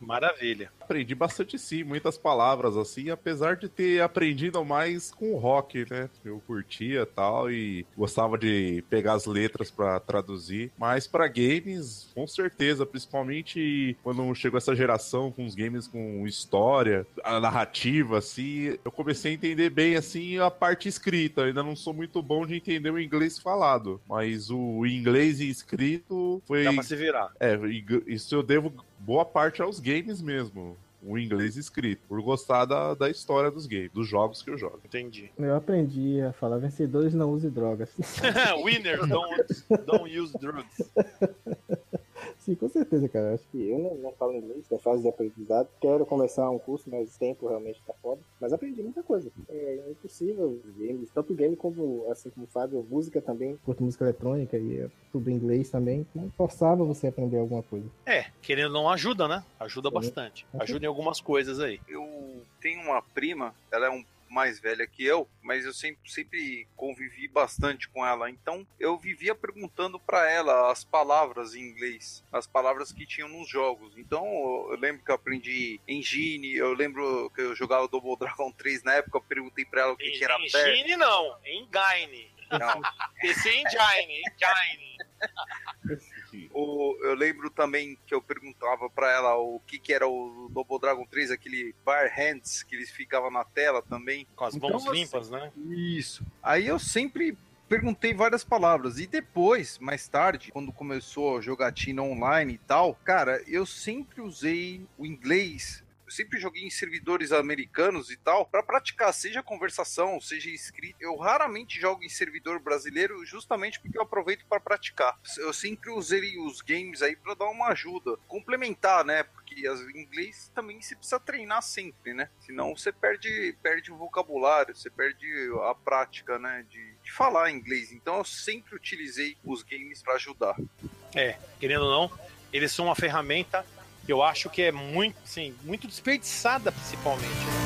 S1: Maravilha.
S4: Aprendi bastante sim, muitas palavras assim, apesar de ter aprendido mais com o rock, né? Eu curtia tal e gostava de pegar as letras pra traduzir, mas pra games, com certeza, principalmente quando chegou essa geração com os games com história, a narrativa assim, eu comecei a entender bem assim a parte escrita. Eu ainda não sou muito bom de entender o inglês falado, mas o inglês escrito foi
S1: Dá pra se virar.
S4: é, isso eu devo boa parte aos games mesmo. O inglês escrito, por gostar da, da história dos games, dos jogos que eu jogo.
S1: Entendi.
S2: Eu aprendi a falar vencedores não use drogas.
S1: Winners don't, don't use drugs.
S2: Sim, com certeza, cara. Acho que eu não, não falo inglês, é fase de aprendizado. Quero começar um curso, mas o tempo realmente tá foda. Mas aprendi muita coisa. É impossível os games, tanto game como, assim como o Fábio, música também. Curto música eletrônica e é tudo em inglês também. Então, forçava você a aprender alguma coisa.
S1: É, querendo ou não ajuda, né? Ajuda
S2: Sim.
S1: bastante. Ajuda em algumas coisas aí.
S5: eu tenho uma prima, ela é um mais velha que eu, mas eu sempre, sempre convivi bastante com ela. Então eu vivia perguntando pra ela as palavras em inglês, as palavras que tinham nos jogos. Então eu lembro que eu aprendi engine, eu lembro que eu jogava Double Dragon 3 na época, eu perguntei pra ela o que, que era.
S1: Engine não, Engine.
S5: Não,
S1: PC Engine, Engine.
S5: O- eu lembro também que eu perguntava pra ela o que, que era o Double Dragon 3, aquele Bar Hands que eles ficavam na tela também.
S1: Com as
S5: Então,
S1: mãos
S5: assim,
S1: limpas, né?
S5: Isso. Aí eu sempre perguntei várias palavras. E depois, mais tarde, quando começou a jogatina online e tal, cara, eu sempre usei o inglês. Eu sempre joguei em servidores americanos e tal, pra praticar, seja conversação, seja escrita. Eu raramente jogo em servidor brasileiro, justamente porque eu aproveito pra praticar. Eu sempre usei os games aí pra dar uma ajuda, complementar, né? Porque as, inglês também se precisa treinar sempre, né? Senão você perde, perde o vocabulário, você perde a prática, né? De, de falar inglês. Então eu sempre utilizei os games pra ajudar.
S1: É, querendo ou não, eles são uma ferramenta eu acho que é muito, assim, muito desperdiçada, principalmente.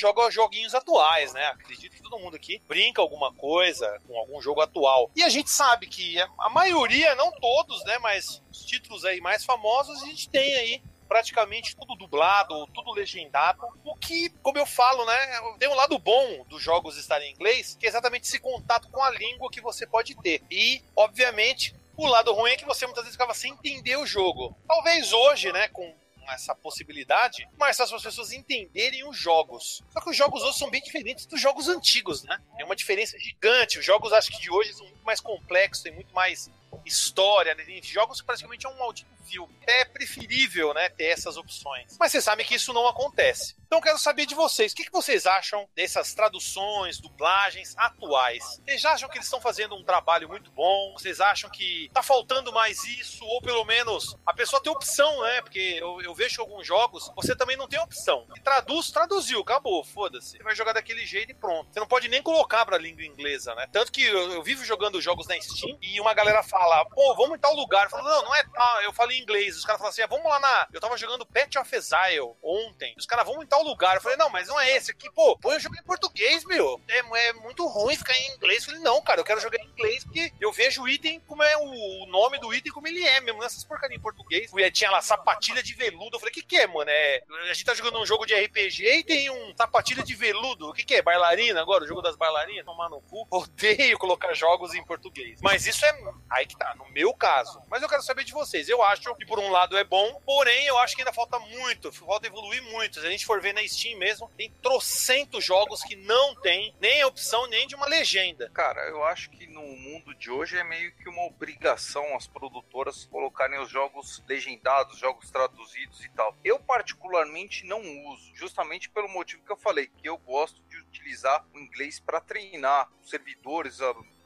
S1: Joga joguinhos atuais, né? Acredito que todo mundo aqui brinca alguma coisa com algum jogo atual. E a gente sabe que a maioria, não todos, né? Mas os títulos aí mais famosos a gente tem aí praticamente tudo dublado, tudo legendado. O que, como eu falo, né, tem um lado bom dos jogos estarem em inglês, que é exatamente esse contato com a língua que você pode ter. E, obviamente, o lado ruim é que você muitas vezes ficava sem entender o jogo. Talvez hoje, né, com essa possibilidade, mais fácil as pessoas entenderem os jogos. Só que os jogos hoje são bem diferentes dos jogos antigos, né? Tem uma diferença gigante. Os jogos, acho que de hoje, são muito mais complexos, tem muito mais história, né? jogos praticamente é um maldito filme. É preferível, né, ter essas opções. Mas vocês sabem que isso não acontece. Então quero saber de vocês, o que, que vocês acham dessas traduções, dublagens atuais? Vocês acham que eles estão fazendo um trabalho muito bom? Vocês acham que tá faltando mais isso? Ou pelo menos a pessoa tem opção, né? Porque eu, eu vejo alguns jogos, você também não tem opção. E traduz, traduziu, acabou, foda-se. Você vai jogar daquele jeito e pronto. Você não pode nem colocar pra língua inglesa, né? Tanto que eu, eu vivo jogando jogos na Steam e uma galera fala, pô, vamos em tal lugar. Eu falo, não, não é tal. Eu em inglês. Os caras falam assim, ah, vamos lá na. Eu tava jogando Pet of Exile ontem. Os caras, vamos em tal lugar. Eu falei, não, mas não é esse aqui. Pô, põe o jogo em português, meu. É, é, muito ruim ficar em inglês. Eu falei, não, cara, eu quero jogar em inglês porque eu vejo o item como é o, nome do item como ele é mesmo. Nessas porcaria em português. E tinha lá sapatilha de veludo. Eu falei, que que é, mano? É, a gente tá jogando um jogo de RPG e tem um sapatilha de veludo. O que que é? Bailarina agora? O jogo das bailarinas? Tomar no cu. Odeio colocar jogos em português. Mas isso é aí que tá, no meu caso. Mas eu quero saber de vocês. Eu acho que por um lado é bom, porém eu acho que ainda falta muito. Falta evoluir muito. Se a gente for ver na Steam mesmo, tem trocentos jogos que não tem nem a opção nem de uma legenda.
S5: Cara, eu acho que no mundo de hoje é meio que uma obrigação as produtoras colocarem os jogos legendados, jogos traduzidos e tal. Eu particularmente não uso, justamente pelo motivo que eu falei, que eu gosto de utilizar o inglês para treinar os servidores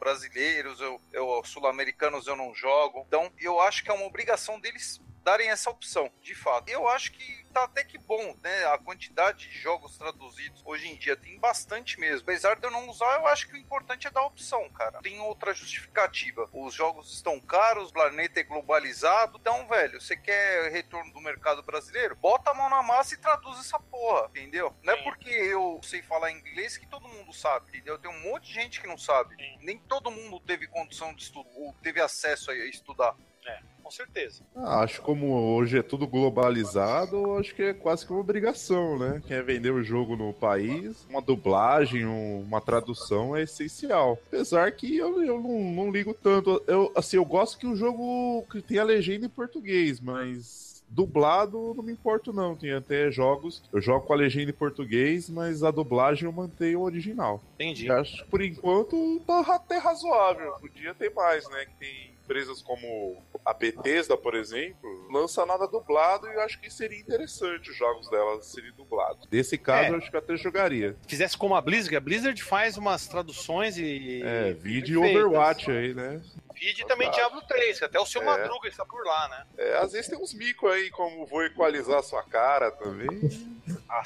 S5: brasileiros, eu, eu sul-americanos eu não jogo. Então, eu acho que é uma obrigação deles darem essa opção, de fato. Eu acho que tá até que bom, né? A quantidade de jogos traduzidos hoje em dia tem bastante mesmo. Apesar de eu não usar, eu acho que o importante é dar opção, cara. Tem outra justificativa. Os jogos estão caros, o planeta é globalizado. Então, velho, você quer retorno do mercado brasileiro? Bota a mão na massa e traduz essa porra, entendeu? Não é porque eu sei falar inglês que todo mundo sabe, entendeu? Tem um monte de gente que não sabe. Nem todo mundo teve condição de estudar ou teve acesso a estudar.
S1: É, com certeza.
S4: Ah, acho como hoje é tudo globalizado, acho que é quase que uma obrigação, né? Quer vender o jogo no país, uma dublagem, uma tradução é essencial. Apesar que eu, eu não, não ligo tanto. Eu, assim, eu gosto que o jogo tenha legenda em português, mas Dublado, não me importo não. Tem até jogos. Eu jogo com a legenda em português, mas a dublagem eu mantenho o original.
S1: Entendi.
S4: acho que por enquanto tá até razoável. Podia ter mais, né? Que tem empresas como a Bethesda, por exemplo, lança nada dublado e eu acho que seria interessante os jogos dela serem dublados. Nesse caso, é. eu acho que até jogaria.
S1: Fizesse como a Blizzard, a Blizzard faz umas traduções e.
S4: É, vídeo Overwatch aí, né?
S1: Vide também Diablo 3, que até o seu é. Madruga está por lá, né?
S4: É, às vezes tem uns micos aí, como vou equalizar sua cara também.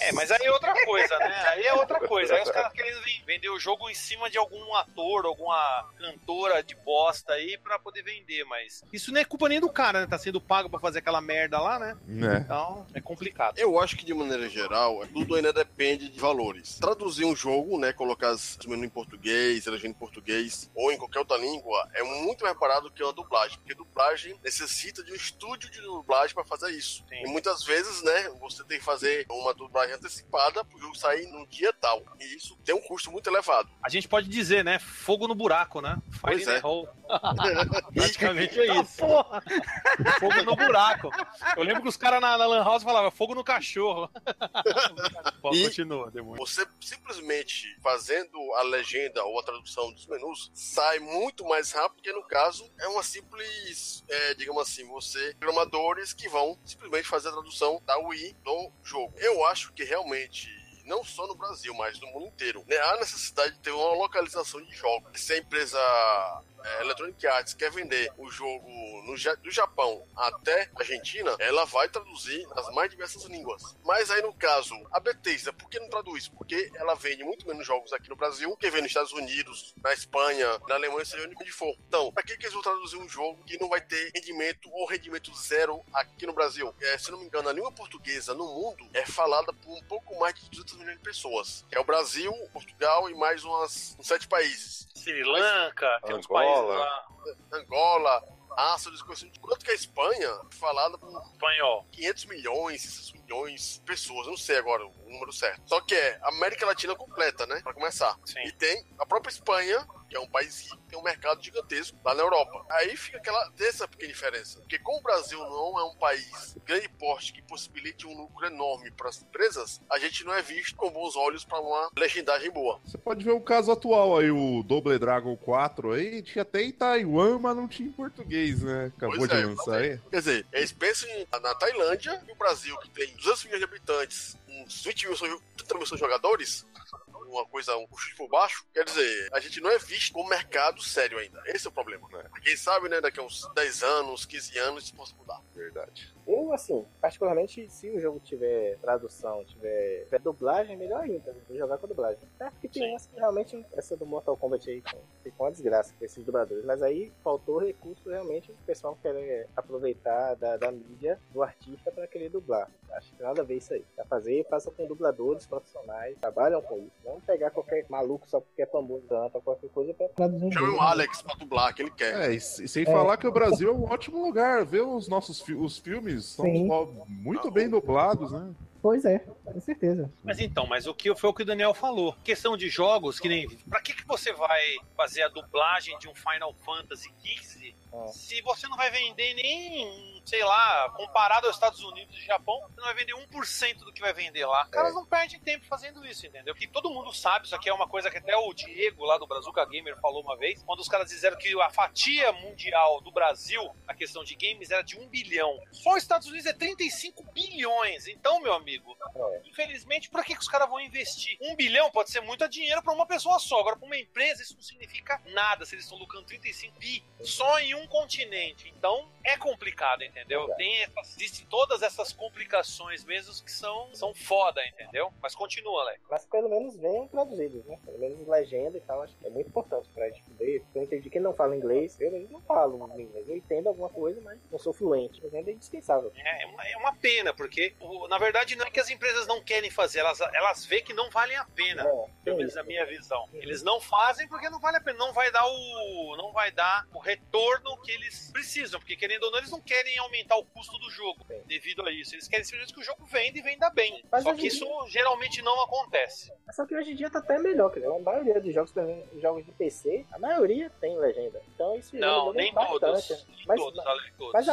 S1: é, mas aí é outra coisa, né? Aí é outra coisa. Aí os caras querem vender o jogo em cima de algum ator, alguma cantora de bosta aí pra poder vender, mas isso não é culpa nem do cara, né? Tá sendo pago pra fazer aquela merda lá, né?
S4: É.
S1: Então, é complicado.
S3: Eu acho que de maneira geral, tudo ainda depende de valores. Traduzir um jogo, né? Colocar as menus em português, legenda em português, ou em qualquer outra língua, é muito mais barato que uma dublagem, porque dublagem necessita de um estúdio de dublagem para fazer isso. Sim. E muitas vezes, né, você tem que fazer uma dublagem antecipada pro jogo sair num dia tal. E isso tem um custo muito elevado.
S1: A gente pode dizer, né, fogo no buraco, né?
S3: Fire pois é.
S1: Praticamente é isso. Porra. Fogo no buraco. Eu lembro que os caras na, na Lan House falavam fogo no cachorro.
S3: Pô, e continua, demônio. Você simplesmente fazendo a legenda ou a tradução dos menus sai muito mais rápido que no caso é uma simples, é, digamos assim, você programadores que vão simplesmente fazer a tradução da UI do jogo. Eu acho que realmente não só no Brasil, mas no mundo inteiro. Né? Há necessidade de ter uma localização de jogos. Se a empresa é, Electronic Arts quer vender o jogo no, do Japão até a Argentina, ela vai traduzir nas mais diversas línguas. Mas aí no caso, a Bethesda, por que não traduz? Porque ela vende muito menos jogos aqui no Brasil que vende nos Estados Unidos, na Espanha, na Alemanha, seja onde for. Então, pra que, que eles vão traduzir um jogo que não vai ter rendimento ou rendimento zero aqui no Brasil? É, se não me engano, a língua portuguesa no mundo é falada por um pouco mais de 200 milhões de pessoas. É o Brasil, Portugal e mais umas, uns sete países.
S1: Sri Lanka, tem
S4: Angola.
S3: Angola, Açores, enquanto que a Espanha é falada por
S1: Espanhol.
S3: 500 milhões, 600 milhões de pessoas, eu não sei agora o número certo. Só que é América Latina completa, né? Pra começar.
S1: Sim.
S3: E tem a própria Espanha, que é um país rico, tem um mercado gigantesco lá na Europa. Aí fica aquela dessa pequena diferença. Porque como o Brasil não é um país grande porte que possibilite um lucro enorme para as empresas, a gente não é visto com bons olhos para uma legendagem boa.
S4: Você pode ver o caso atual aí, o Double Dragon 4 aí, tinha até em Taiwan, mas não tinha em português, né? Acabou
S3: Pois
S4: de
S3: é,
S4: lançar aí.
S3: Quer dizer, eles pensam na Tailândia e o Brasil, que tem 200 milhões de habitantes, uns 20 mil, são- 30 mil são jogadores, uma coisa, um custo por baixo, quer dizer, a gente não é visto como mercado sério ainda. Esse é o problema.
S4: É.
S3: Quem sabe, né, daqui a uns 10 anos, 15 anos, isso possa mudar.
S4: Verdade.
S2: Eu, assim, particularmente, se o jogo tiver tradução, tiver, tiver dublagem, melhor ainda. Vou jogar com dublagem. É porque tem que realmente, essa do Mortal Kombat aí, com- ficou uma desgraça com esses dubladores. Mas aí faltou recurso, realmente, o pessoal quer é, aproveitar da, da mídia do artista para querer dublar. Acho que nada a ver isso aí. Pra fazer, faça com dubladores profissionais, trabalham com isso. Não pegar qualquer maluco só porque é famoso, canta qualquer coisa pra traduzir
S3: Chama o Alex pra dublar, que ele quer.
S4: É, e, se- sem falar que o Brasil é um ótimo lugar. Ver os nossos fi- os filmes são
S2: Sim.
S4: muito bem dublados, né?
S2: Pois é, com certeza.
S1: Mas então, mas o que foi o que o Daniel falou. Questão de jogos, que nem. Pra que, que você vai fazer a dublagem de um Final Fantasy XV
S2: Ah.
S1: se você não vai vender nem, sei lá, comparado aos Estados Unidos e Japão, você não vai vender 1% do que vai vender lá. Os caras não perdem tempo fazendo isso, entendeu? Que todo mundo sabe, isso aqui é uma coisa que até o Diego lá do Brazuca Gamer falou uma vez, quando os caras disseram que a fatia mundial do Brasil, a questão de games, era de 1 bilhão. Só os Estados Unidos é 35 bilhões. Então, meu amigo,
S2: É.
S1: infelizmente, pra que, que os caras vão investir? Um bilhão pode ser muito dinheiro pra uma pessoa só. Agora, pra uma empresa, isso não significa nada se eles estão lucrando 35 bi só em um continente. Então, é complicado, entendeu? Tem essas, existem todas essas complicações mesmo que são, são foda, entendeu? Mas continua, Alex.
S2: Mas pelo menos venham traduzidos, né? Pelo menos legenda e tal, acho que é muito importante pra gente poder. Eu entendi que não fala inglês, eu não falo inglês. Eu entendo alguma coisa, mas não sou fluente. Legenda é indispensável.
S1: É, é uma, é uma pena, porque na verdade não é que as empresas não querem fazer, elas, elas veem que não valem a pena.
S2: É,
S1: Pelo menos na minha visão. Eles não fazem porque não vale a pena, não vai dar o não vai dar o retorno que eles precisam, porque querendo ou não eles não querem aumentar o custo do jogo
S2: Sim.
S1: devido a isso. Eles querem simplesmente que o jogo venda e venda bem.
S2: Mas
S1: Só que isso geralmente não acontece.
S2: Só que hoje em dia tá até melhor, quer dizer, a maioria dos jogos, jogos de PC, a maioria tem legenda. Então isso
S1: Não,
S2: ajuda
S1: nem
S2: bastante.
S1: todos. Nem
S2: Mas-
S1: todos, Alex, todos.
S2: Mas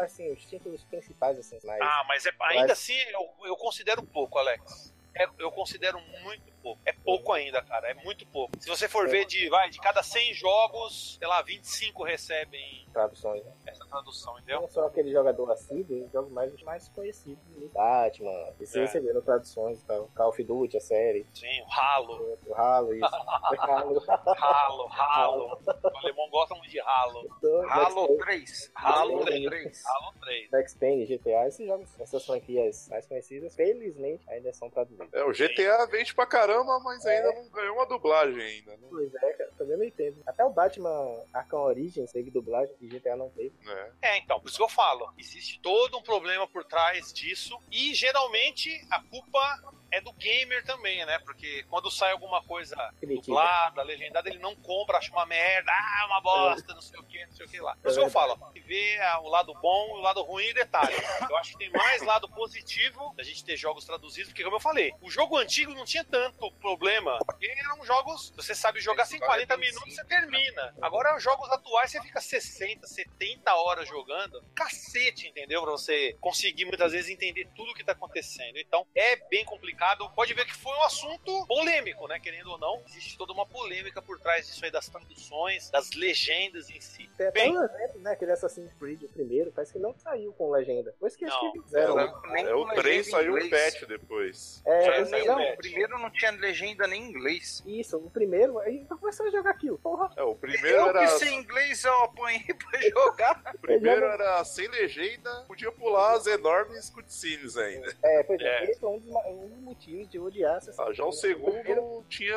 S2: assim, os títulos principais, assim, mais.
S1: Ah, mas é- ainda
S2: Mas-
S1: assim eu, eu considero pouco, Alex. É- eu considero muito pouco. É pouco ainda, cara. É muito pouco. Se você for
S2: É.
S1: ver de, vai, de cada 100 jogos, sei lá, 25 recebem
S2: traduções. Né?
S1: essa tradução,
S2: Eu
S1: entendeu?
S2: não sou aquele jogador assíduo, eu jogo mais os mais conhecidos. né? Batman, e se
S1: É.
S2: receberam traduções e tal. Call of Duty, a série.
S1: Sim, o ralo.
S2: O Halo, isso. Halo.
S1: Ralo, ralo. O alemão gosta muito de ralo.
S5: Halo 3. Halo
S2: Sim.
S5: 3.
S1: Halo 3.
S2: Max Payne, GTA, esses jogos, essas franquias mais conhecidas, felizmente ainda são traduzidas.
S4: É, o GTA vende pra caramba, mas ainda não ganhou uma dublagem ainda, né?
S2: Pois é, cara, também não entendo. Até o Batman Arkham Origins teve dublagem e GTA não teve.
S4: É.
S1: É, então, por isso que eu falo. Existe todo um problema por trás disso. E geralmente a culpa é do gamer também, né? Porque quando sai alguma coisa dublada, legendada, ele não compra, acha uma merda, ah, uma bosta, não sei o que, não sei o que lá. Por isso que eu falo, ver ah, o lado bom e o lado ruim e detalhe. Eu acho que tem mais lado positivo da gente ter jogos traduzidos, porque como eu falei, o jogo antigo não tinha tanto problema, porque eram jogos, você sabe jogar sem 40 minutos, você termina. Agora, os jogos atuais, você fica 60, 70 horas jogando, cacete, entendeu? Pra você conseguir muitas vezes entender tudo o que tá acontecendo. Então, é bem complicado complicado. Pode ver que foi um assunto polêmico, né? Querendo ou não, existe toda uma polêmica por trás disso aí das traduções, das legendas em si.
S2: Tem até
S1: Bem,
S2: um exemplo, né? Aquele Assassin's Creed, o primeiro, parece que não saiu com legenda. Depois que
S1: Não,
S2: que fizeram.
S5: não. Nem
S4: É, o
S5: com
S4: 3
S5: legenda em
S4: saiu um patch depois.
S2: É,
S1: saiu
S2: não,
S5: o primeiro não tinha legenda nem em inglês.
S2: Isso, o primeiro, aí então começou a jogar aquilo. Porra,
S4: É, o primeiro
S5: Eu
S4: era.
S5: que sei inglês, eu apanhei pra jogar.
S4: O primeiro era sem legenda, podia pular as enormes cutscenes ainda.
S2: é, pois é,
S1: É.
S2: esse foi um dos, um dos motivos de odiar essa
S4: Ah, já o segundo tinha.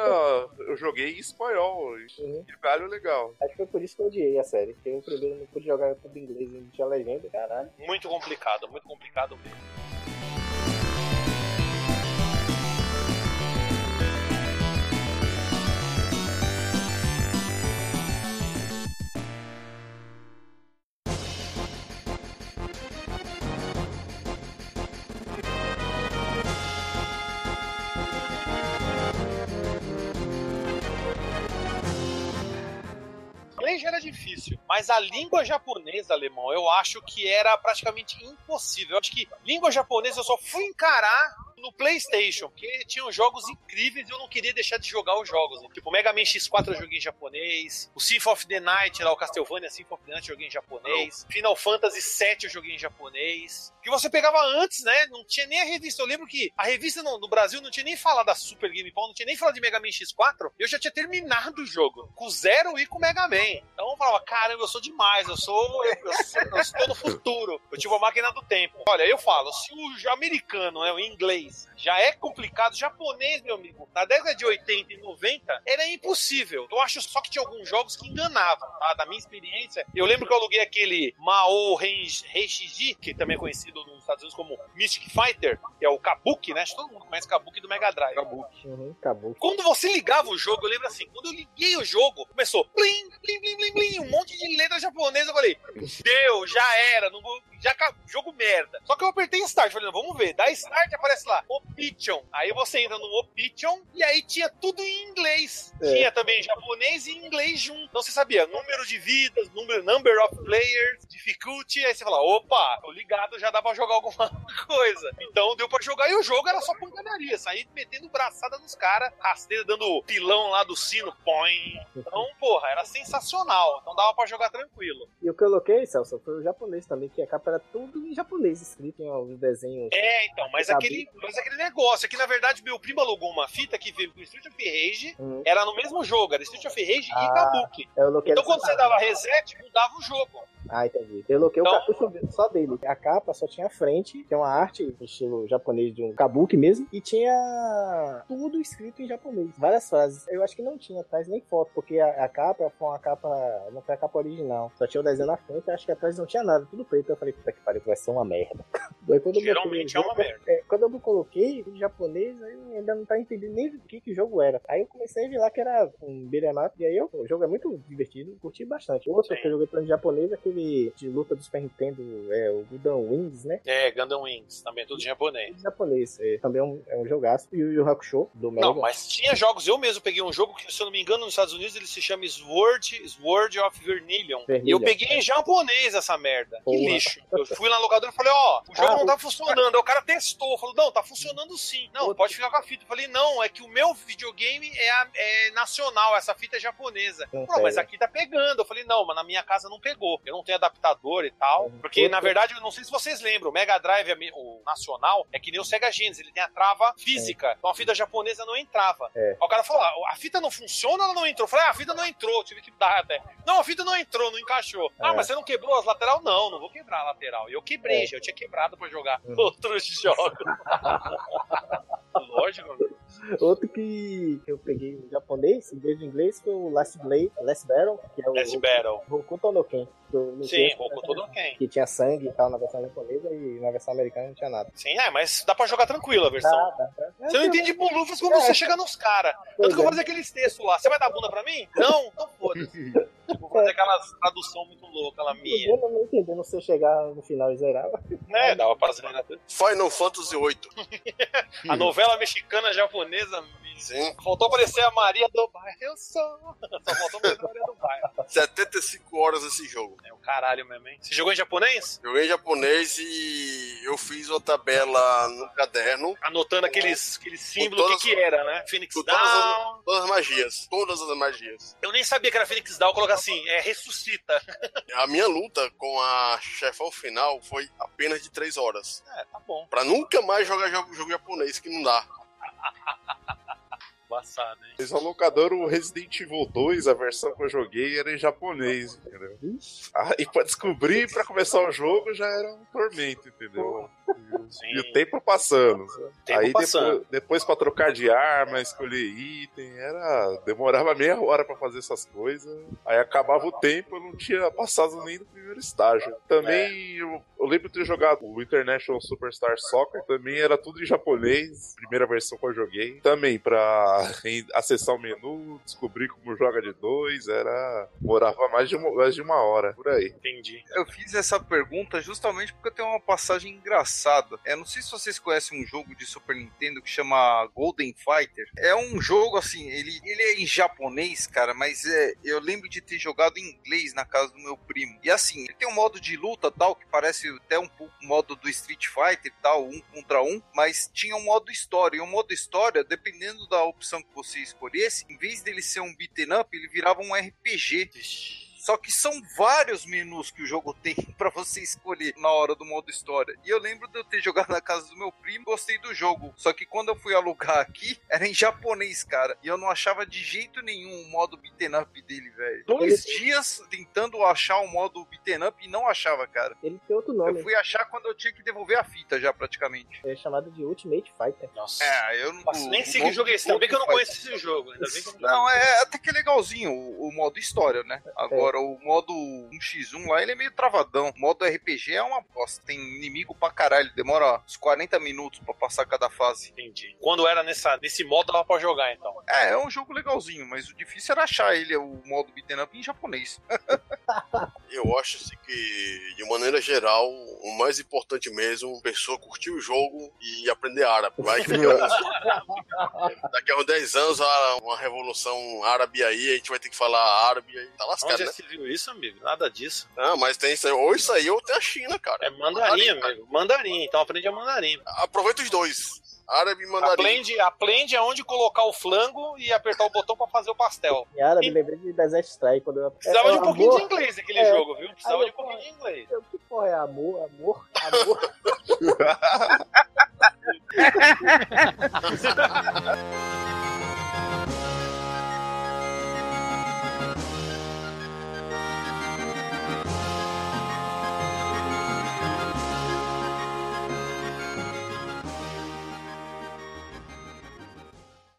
S4: Eu joguei em espanhol.
S2: Uhum.
S4: Que galho legal.
S2: Acho que foi por isso que eu odiei a série. Porque o primeiro não pude jogar tudo em inglês e não tinha legenda, caralho.
S1: muito complicado, muito complicado mesmo. Mas a língua japonesa, alemão, eu acho que era praticamente impossível. Eu acho que língua japonesa eu só fui encarar no PlayStation, porque tinham jogos incríveis e eu não queria deixar de jogar os jogos. né? Tipo, Mega Man X4 eu joguei em japonês, o Symphony of the Night, lá o Castlevania Symphony of the Night eu joguei em japonês, Final Fantasy VII eu joguei em japonês. Que você pegava antes, né? Não tinha nem a revista. Eu lembro que a revista no, no Brasil não tinha nem falado da Super Game Power, não tinha nem falado de Mega Man X4. Eu já tinha terminado o jogo, com Zero e com Mega Man. Então eu falava, caramba, eu sou demais, eu sou. Eu, eu sou- eu estou no futuro. Eu tive uma máquina do tempo. Olha, eu falo, se o americano, né, o inglês, já é complicado, japonês, meu amigo, na década de 80 e 90, era impossível. Eu acho só que tinha alguns jogos que enganavam, tá? Da minha experiência. Eu lembro que eu aluguei aquele Mao Reishiji, que também é conhecido nos Estados Unidos como Mystic Fighter, que é o Kabuki, né? Acho que todo mundo conhece Kabuki do Mega Drive.
S2: Uhum, acabou.
S1: Quando você ligava o jogo, eu lembro assim, quando eu liguei o jogo, começou blim, blim, blim, blim, blim, um monte de letra japonesa. Eu falei, deu, já era, não vou, já acabou, jogo merda. Só que eu apertei start, falei, não, vamos ver. Dá start, aparece lá, Option. Aí você entra no Option e aí tinha tudo em inglês.
S2: É.
S1: Tinha também japonês e inglês junto. Então você sabia número de vidas, número, number of players, difficulty. Aí você fala, opa, tô ligado, já dá pra jogar alguma coisa. Então deu pra jogar e o jogo era só pancadaria. Sair metendo braçada nos caras, rasteira dando pilão lá do sino, põe. Então, porra, era sensacional. Então dava pra jogar tranquilo.
S2: E o que eu coloquei, Celso, foi o japonês também, que a capa era tudo em japonês, escrito em alguns desenhos.
S1: É, então, mas aquele, mas aquele negócio, aqui na verdade meu primo alugou uma fita que veio com Street of Rage,
S2: Uhum.
S1: era no mesmo jogo, era Street of Rage
S2: Ah,
S1: e Kabuki.
S2: Coloquei
S1: Então quando você dava reset, mudava o jogo.
S2: Ah, entendi. Eu coloquei
S1: Então-
S2: o cartucho só dele. A capa só tinha a frente, que é uma arte no estilo japonês de um kabuki mesmo, e tinha tudo escrito em japonês. Várias frases. Eu acho que não tinha atrás nem foto, porque a, a capa foi uma capa. Não foi a capa original. Só tinha o desenho na frente, acho que atrás não tinha nada, tudo preto. Eu falei, puta que pariu, vai ser uma merda. Daí, quando eu
S1: Geralmente
S2: botei
S1: é uma merda.
S2: É, quando eu coloquei em japonês, aí ainda não tá entendendo nem o que, que o jogo era. Aí eu comecei a ver lá que era um beat'em up, e aí eu, o jogo é muito divertido, curti bastante. Outro
S1: Sim.
S2: que eu joguei plano japonês, aquele de luta do Super Nintendo, é o Gundam Wings, né?
S1: É, Gundam Wings, também tudo em japonês.
S2: Em japonês, é, também é um, é um jogaço. E o Yu Hakusho, do Mega.
S1: Não, mas tinha jogos, eu mesmo peguei um jogo que, se eu não me engano, nos Estados Unidos ele se chama Sword, Sword of Vermilion. E eu peguei em japonês essa merda. Que
S2: Porra.
S1: lixo. Eu fui lá na locadora e falei, ó, o jogo
S2: Ah,
S1: não
S2: o-
S1: tá funcionando. Aí o cara testou, falou, não, tá funcionando sim. Não,
S2: Outro-
S1: pode ficar com a fita. Eu falei, não, é que o meu videogame é, a- é nacional, essa fita é japonesa.
S2: Não
S1: Pô, mas aqui tá pegando. Eu falei, não, mas na minha casa não pegou. Eu não tenho adaptador e tal.
S2: Uhum.
S1: Porque, na verdade, eu não sei se vocês lembram, o Mega Drive, o nacional, é que nem o Sega Genesis, ele tem a trava física. Então a fita japonesa não entrava.
S2: É.
S1: Aí o cara falou, ah, a fita não funciona ou ela não entrou? Eu falei, ah, a fita não entrou, tive que dar até. Não, a fita não entrou, não encaixou. Ah,
S2: É.
S1: mas você não quebrou as lateral? Não, não vou quebrar a lateral. Eu quebrei,
S2: É.
S1: já eu tinha quebrado pra jogar
S2: Uhum.
S1: outros jogos. Lógico.
S2: Outro que eu peguei em japonês, em vez de inglês, foi o Last Blade, Last Battle, que é o
S1: Last Battle.
S2: Hokuto no Ken. não
S1: Sim, Hokuto no Ken.
S2: Que tinha sangue e tal na versão japonesa e na versão americana não tinha nada.
S1: Sim, é, mas dá pra jogar tranquilo a versão.
S2: Tá, tá, tá.
S1: Você não entende bolufas quando
S2: É.
S1: você chega nos caras. Tanto que eu vou
S2: é.
S1: fazer aqueles textos lá. Você vai dar bunda pra mim? Não? Então foda-se. Tipo, vou fazer aquelas tradução muito louca lá minha.
S2: Eu não entendendo se eu chegar no final e zerava.
S1: Né? Dava pra zerar tudo.
S3: Final Fantasy VIII.
S1: A novela mexicana japonesa
S3: Sim.
S1: Faltou aparecer a Maria do Bairro. Eu sou. Só faltou aparecer a Maria do Bairro.
S3: 75 horas esse jogo.
S1: É o caralho mesmo, hein? Você jogou em japonês?
S3: Joguei em japonês e eu fiz uma tabela no caderno.
S1: Anotando aqueles, aqueles símbolos, o que que era, né? Phoenix
S3: com todas
S1: Down.
S3: Todas as magias. Todas as magias.
S1: Eu nem sabia que era Phoenix Down. Colocar assim, é ressuscita.
S3: A minha luta com a chefão final foi apenas de 3 horas.
S1: É, tá bom.
S3: Pra nunca mais jogar jogo, jogo japonês, que não dá.
S1: Embaçado, hein?
S4: Eles locador o Resident Evil 2, a versão que eu joguei, era em japonês, entendeu? Ah, e pra descobrir, pra começar o jogo, já era um tormento, entendeu?
S1: Sim.
S4: E o tempo passando.
S1: Tempo
S4: Aí
S1: passando.
S4: depois, depois pra trocar de arma, escolher item, era. Demorava meia hora pra fazer essas coisas. Aí acabava o tempo, eu não tinha passado nem do primeiro estágio. Também eu, eu lembro de ter jogado o International Superstar Soccer, também era tudo em japonês, primeira versão que eu joguei. Também pra acessar o menu, descobrir como joga de dois, era. Demorava mais de uma, mais de uma hora, por aí.
S1: Entendi.
S5: Eu fiz essa pergunta justamente porque eu tenho uma passagem engraçada. Eu não sei se vocês conhecem um jogo de Super Nintendo que chama Golden Fighter. É um jogo assim, ele, ele é em japonês, cara, mas é, eu lembro de ter jogado em inglês na casa do meu primo. E assim, ele tem um modo de luta tal que parece até um pouco modo do Street Fighter tal, um contra um, mas tinha um modo história. E o modo história, dependendo da opção que você escolhesse, em vez dele ser um beaten up, ele virava um RPG. Só que são vários menus que o jogo tem pra você escolher na hora do modo história. E eu lembro de eu ter jogado na casa do meu primo, gostei do jogo. Só que quando eu fui alugar aqui, era em japonês, cara. E eu não achava de jeito nenhum o modo beaten up dele, velho. Dois dias tentando achar o modo beaten up e não achava, cara.
S2: Ele tem outro nome,
S5: Eu fui achar quando eu tinha que devolver a fita já, praticamente.
S2: é chamado de Ultimate Fighter.
S1: Nossa.
S5: É, eu não.
S1: Nossa, nem sei que jogo é esse. Ainda bem que eu não conheço esse jogo. Ainda bem que eu não
S5: Não, é até que é legalzinho o, o modo história, né? Agora, o modo 1x1 lá, ele é meio travadão. O modo RPG é uma bosta. Tem inimigo pra caralho. Demora uns 40 minutos pra passar cada fase.
S1: entendi. Quando era nessa, nesse modo, dava pra jogar, então.
S5: É, é um jogo legalzinho, mas o difícil era achar ele, o modo beat'em up em japonês.
S3: Eu acho assim, que, de maneira geral, o mais importante mesmo, a pessoa curtir o jogo e aprender árabe. Vai que daqui a uns 10 anos, há uma revolução árabe aí, a gente vai ter que falar árabe aí. Tá lascado,
S1: Onde
S3: né?
S1: já se viu isso, amigo? Nada disso.
S3: Ah, mas tem isso aí, ou isso aí ou tem a China, cara.
S1: É mandarim,
S3: Mandarim,
S1: amigo. Mandarim. Então aprende a mandarim.
S3: Aproveita os dois. Árabe e mandarim.
S1: Aprende, aprende aonde colocar o flango e apertar o botão pra fazer o pastel.
S2: Em árabe, lembrei de Desert Strike. Quando eu...
S1: Precisava
S2: é,
S1: de um pouquinho
S2: amor,
S1: de inglês aquele
S2: É.
S1: jogo, viu? Precisava
S2: Aí
S1: de um pouquinho de inglês.
S2: O que porra é amor? Amor? Amor?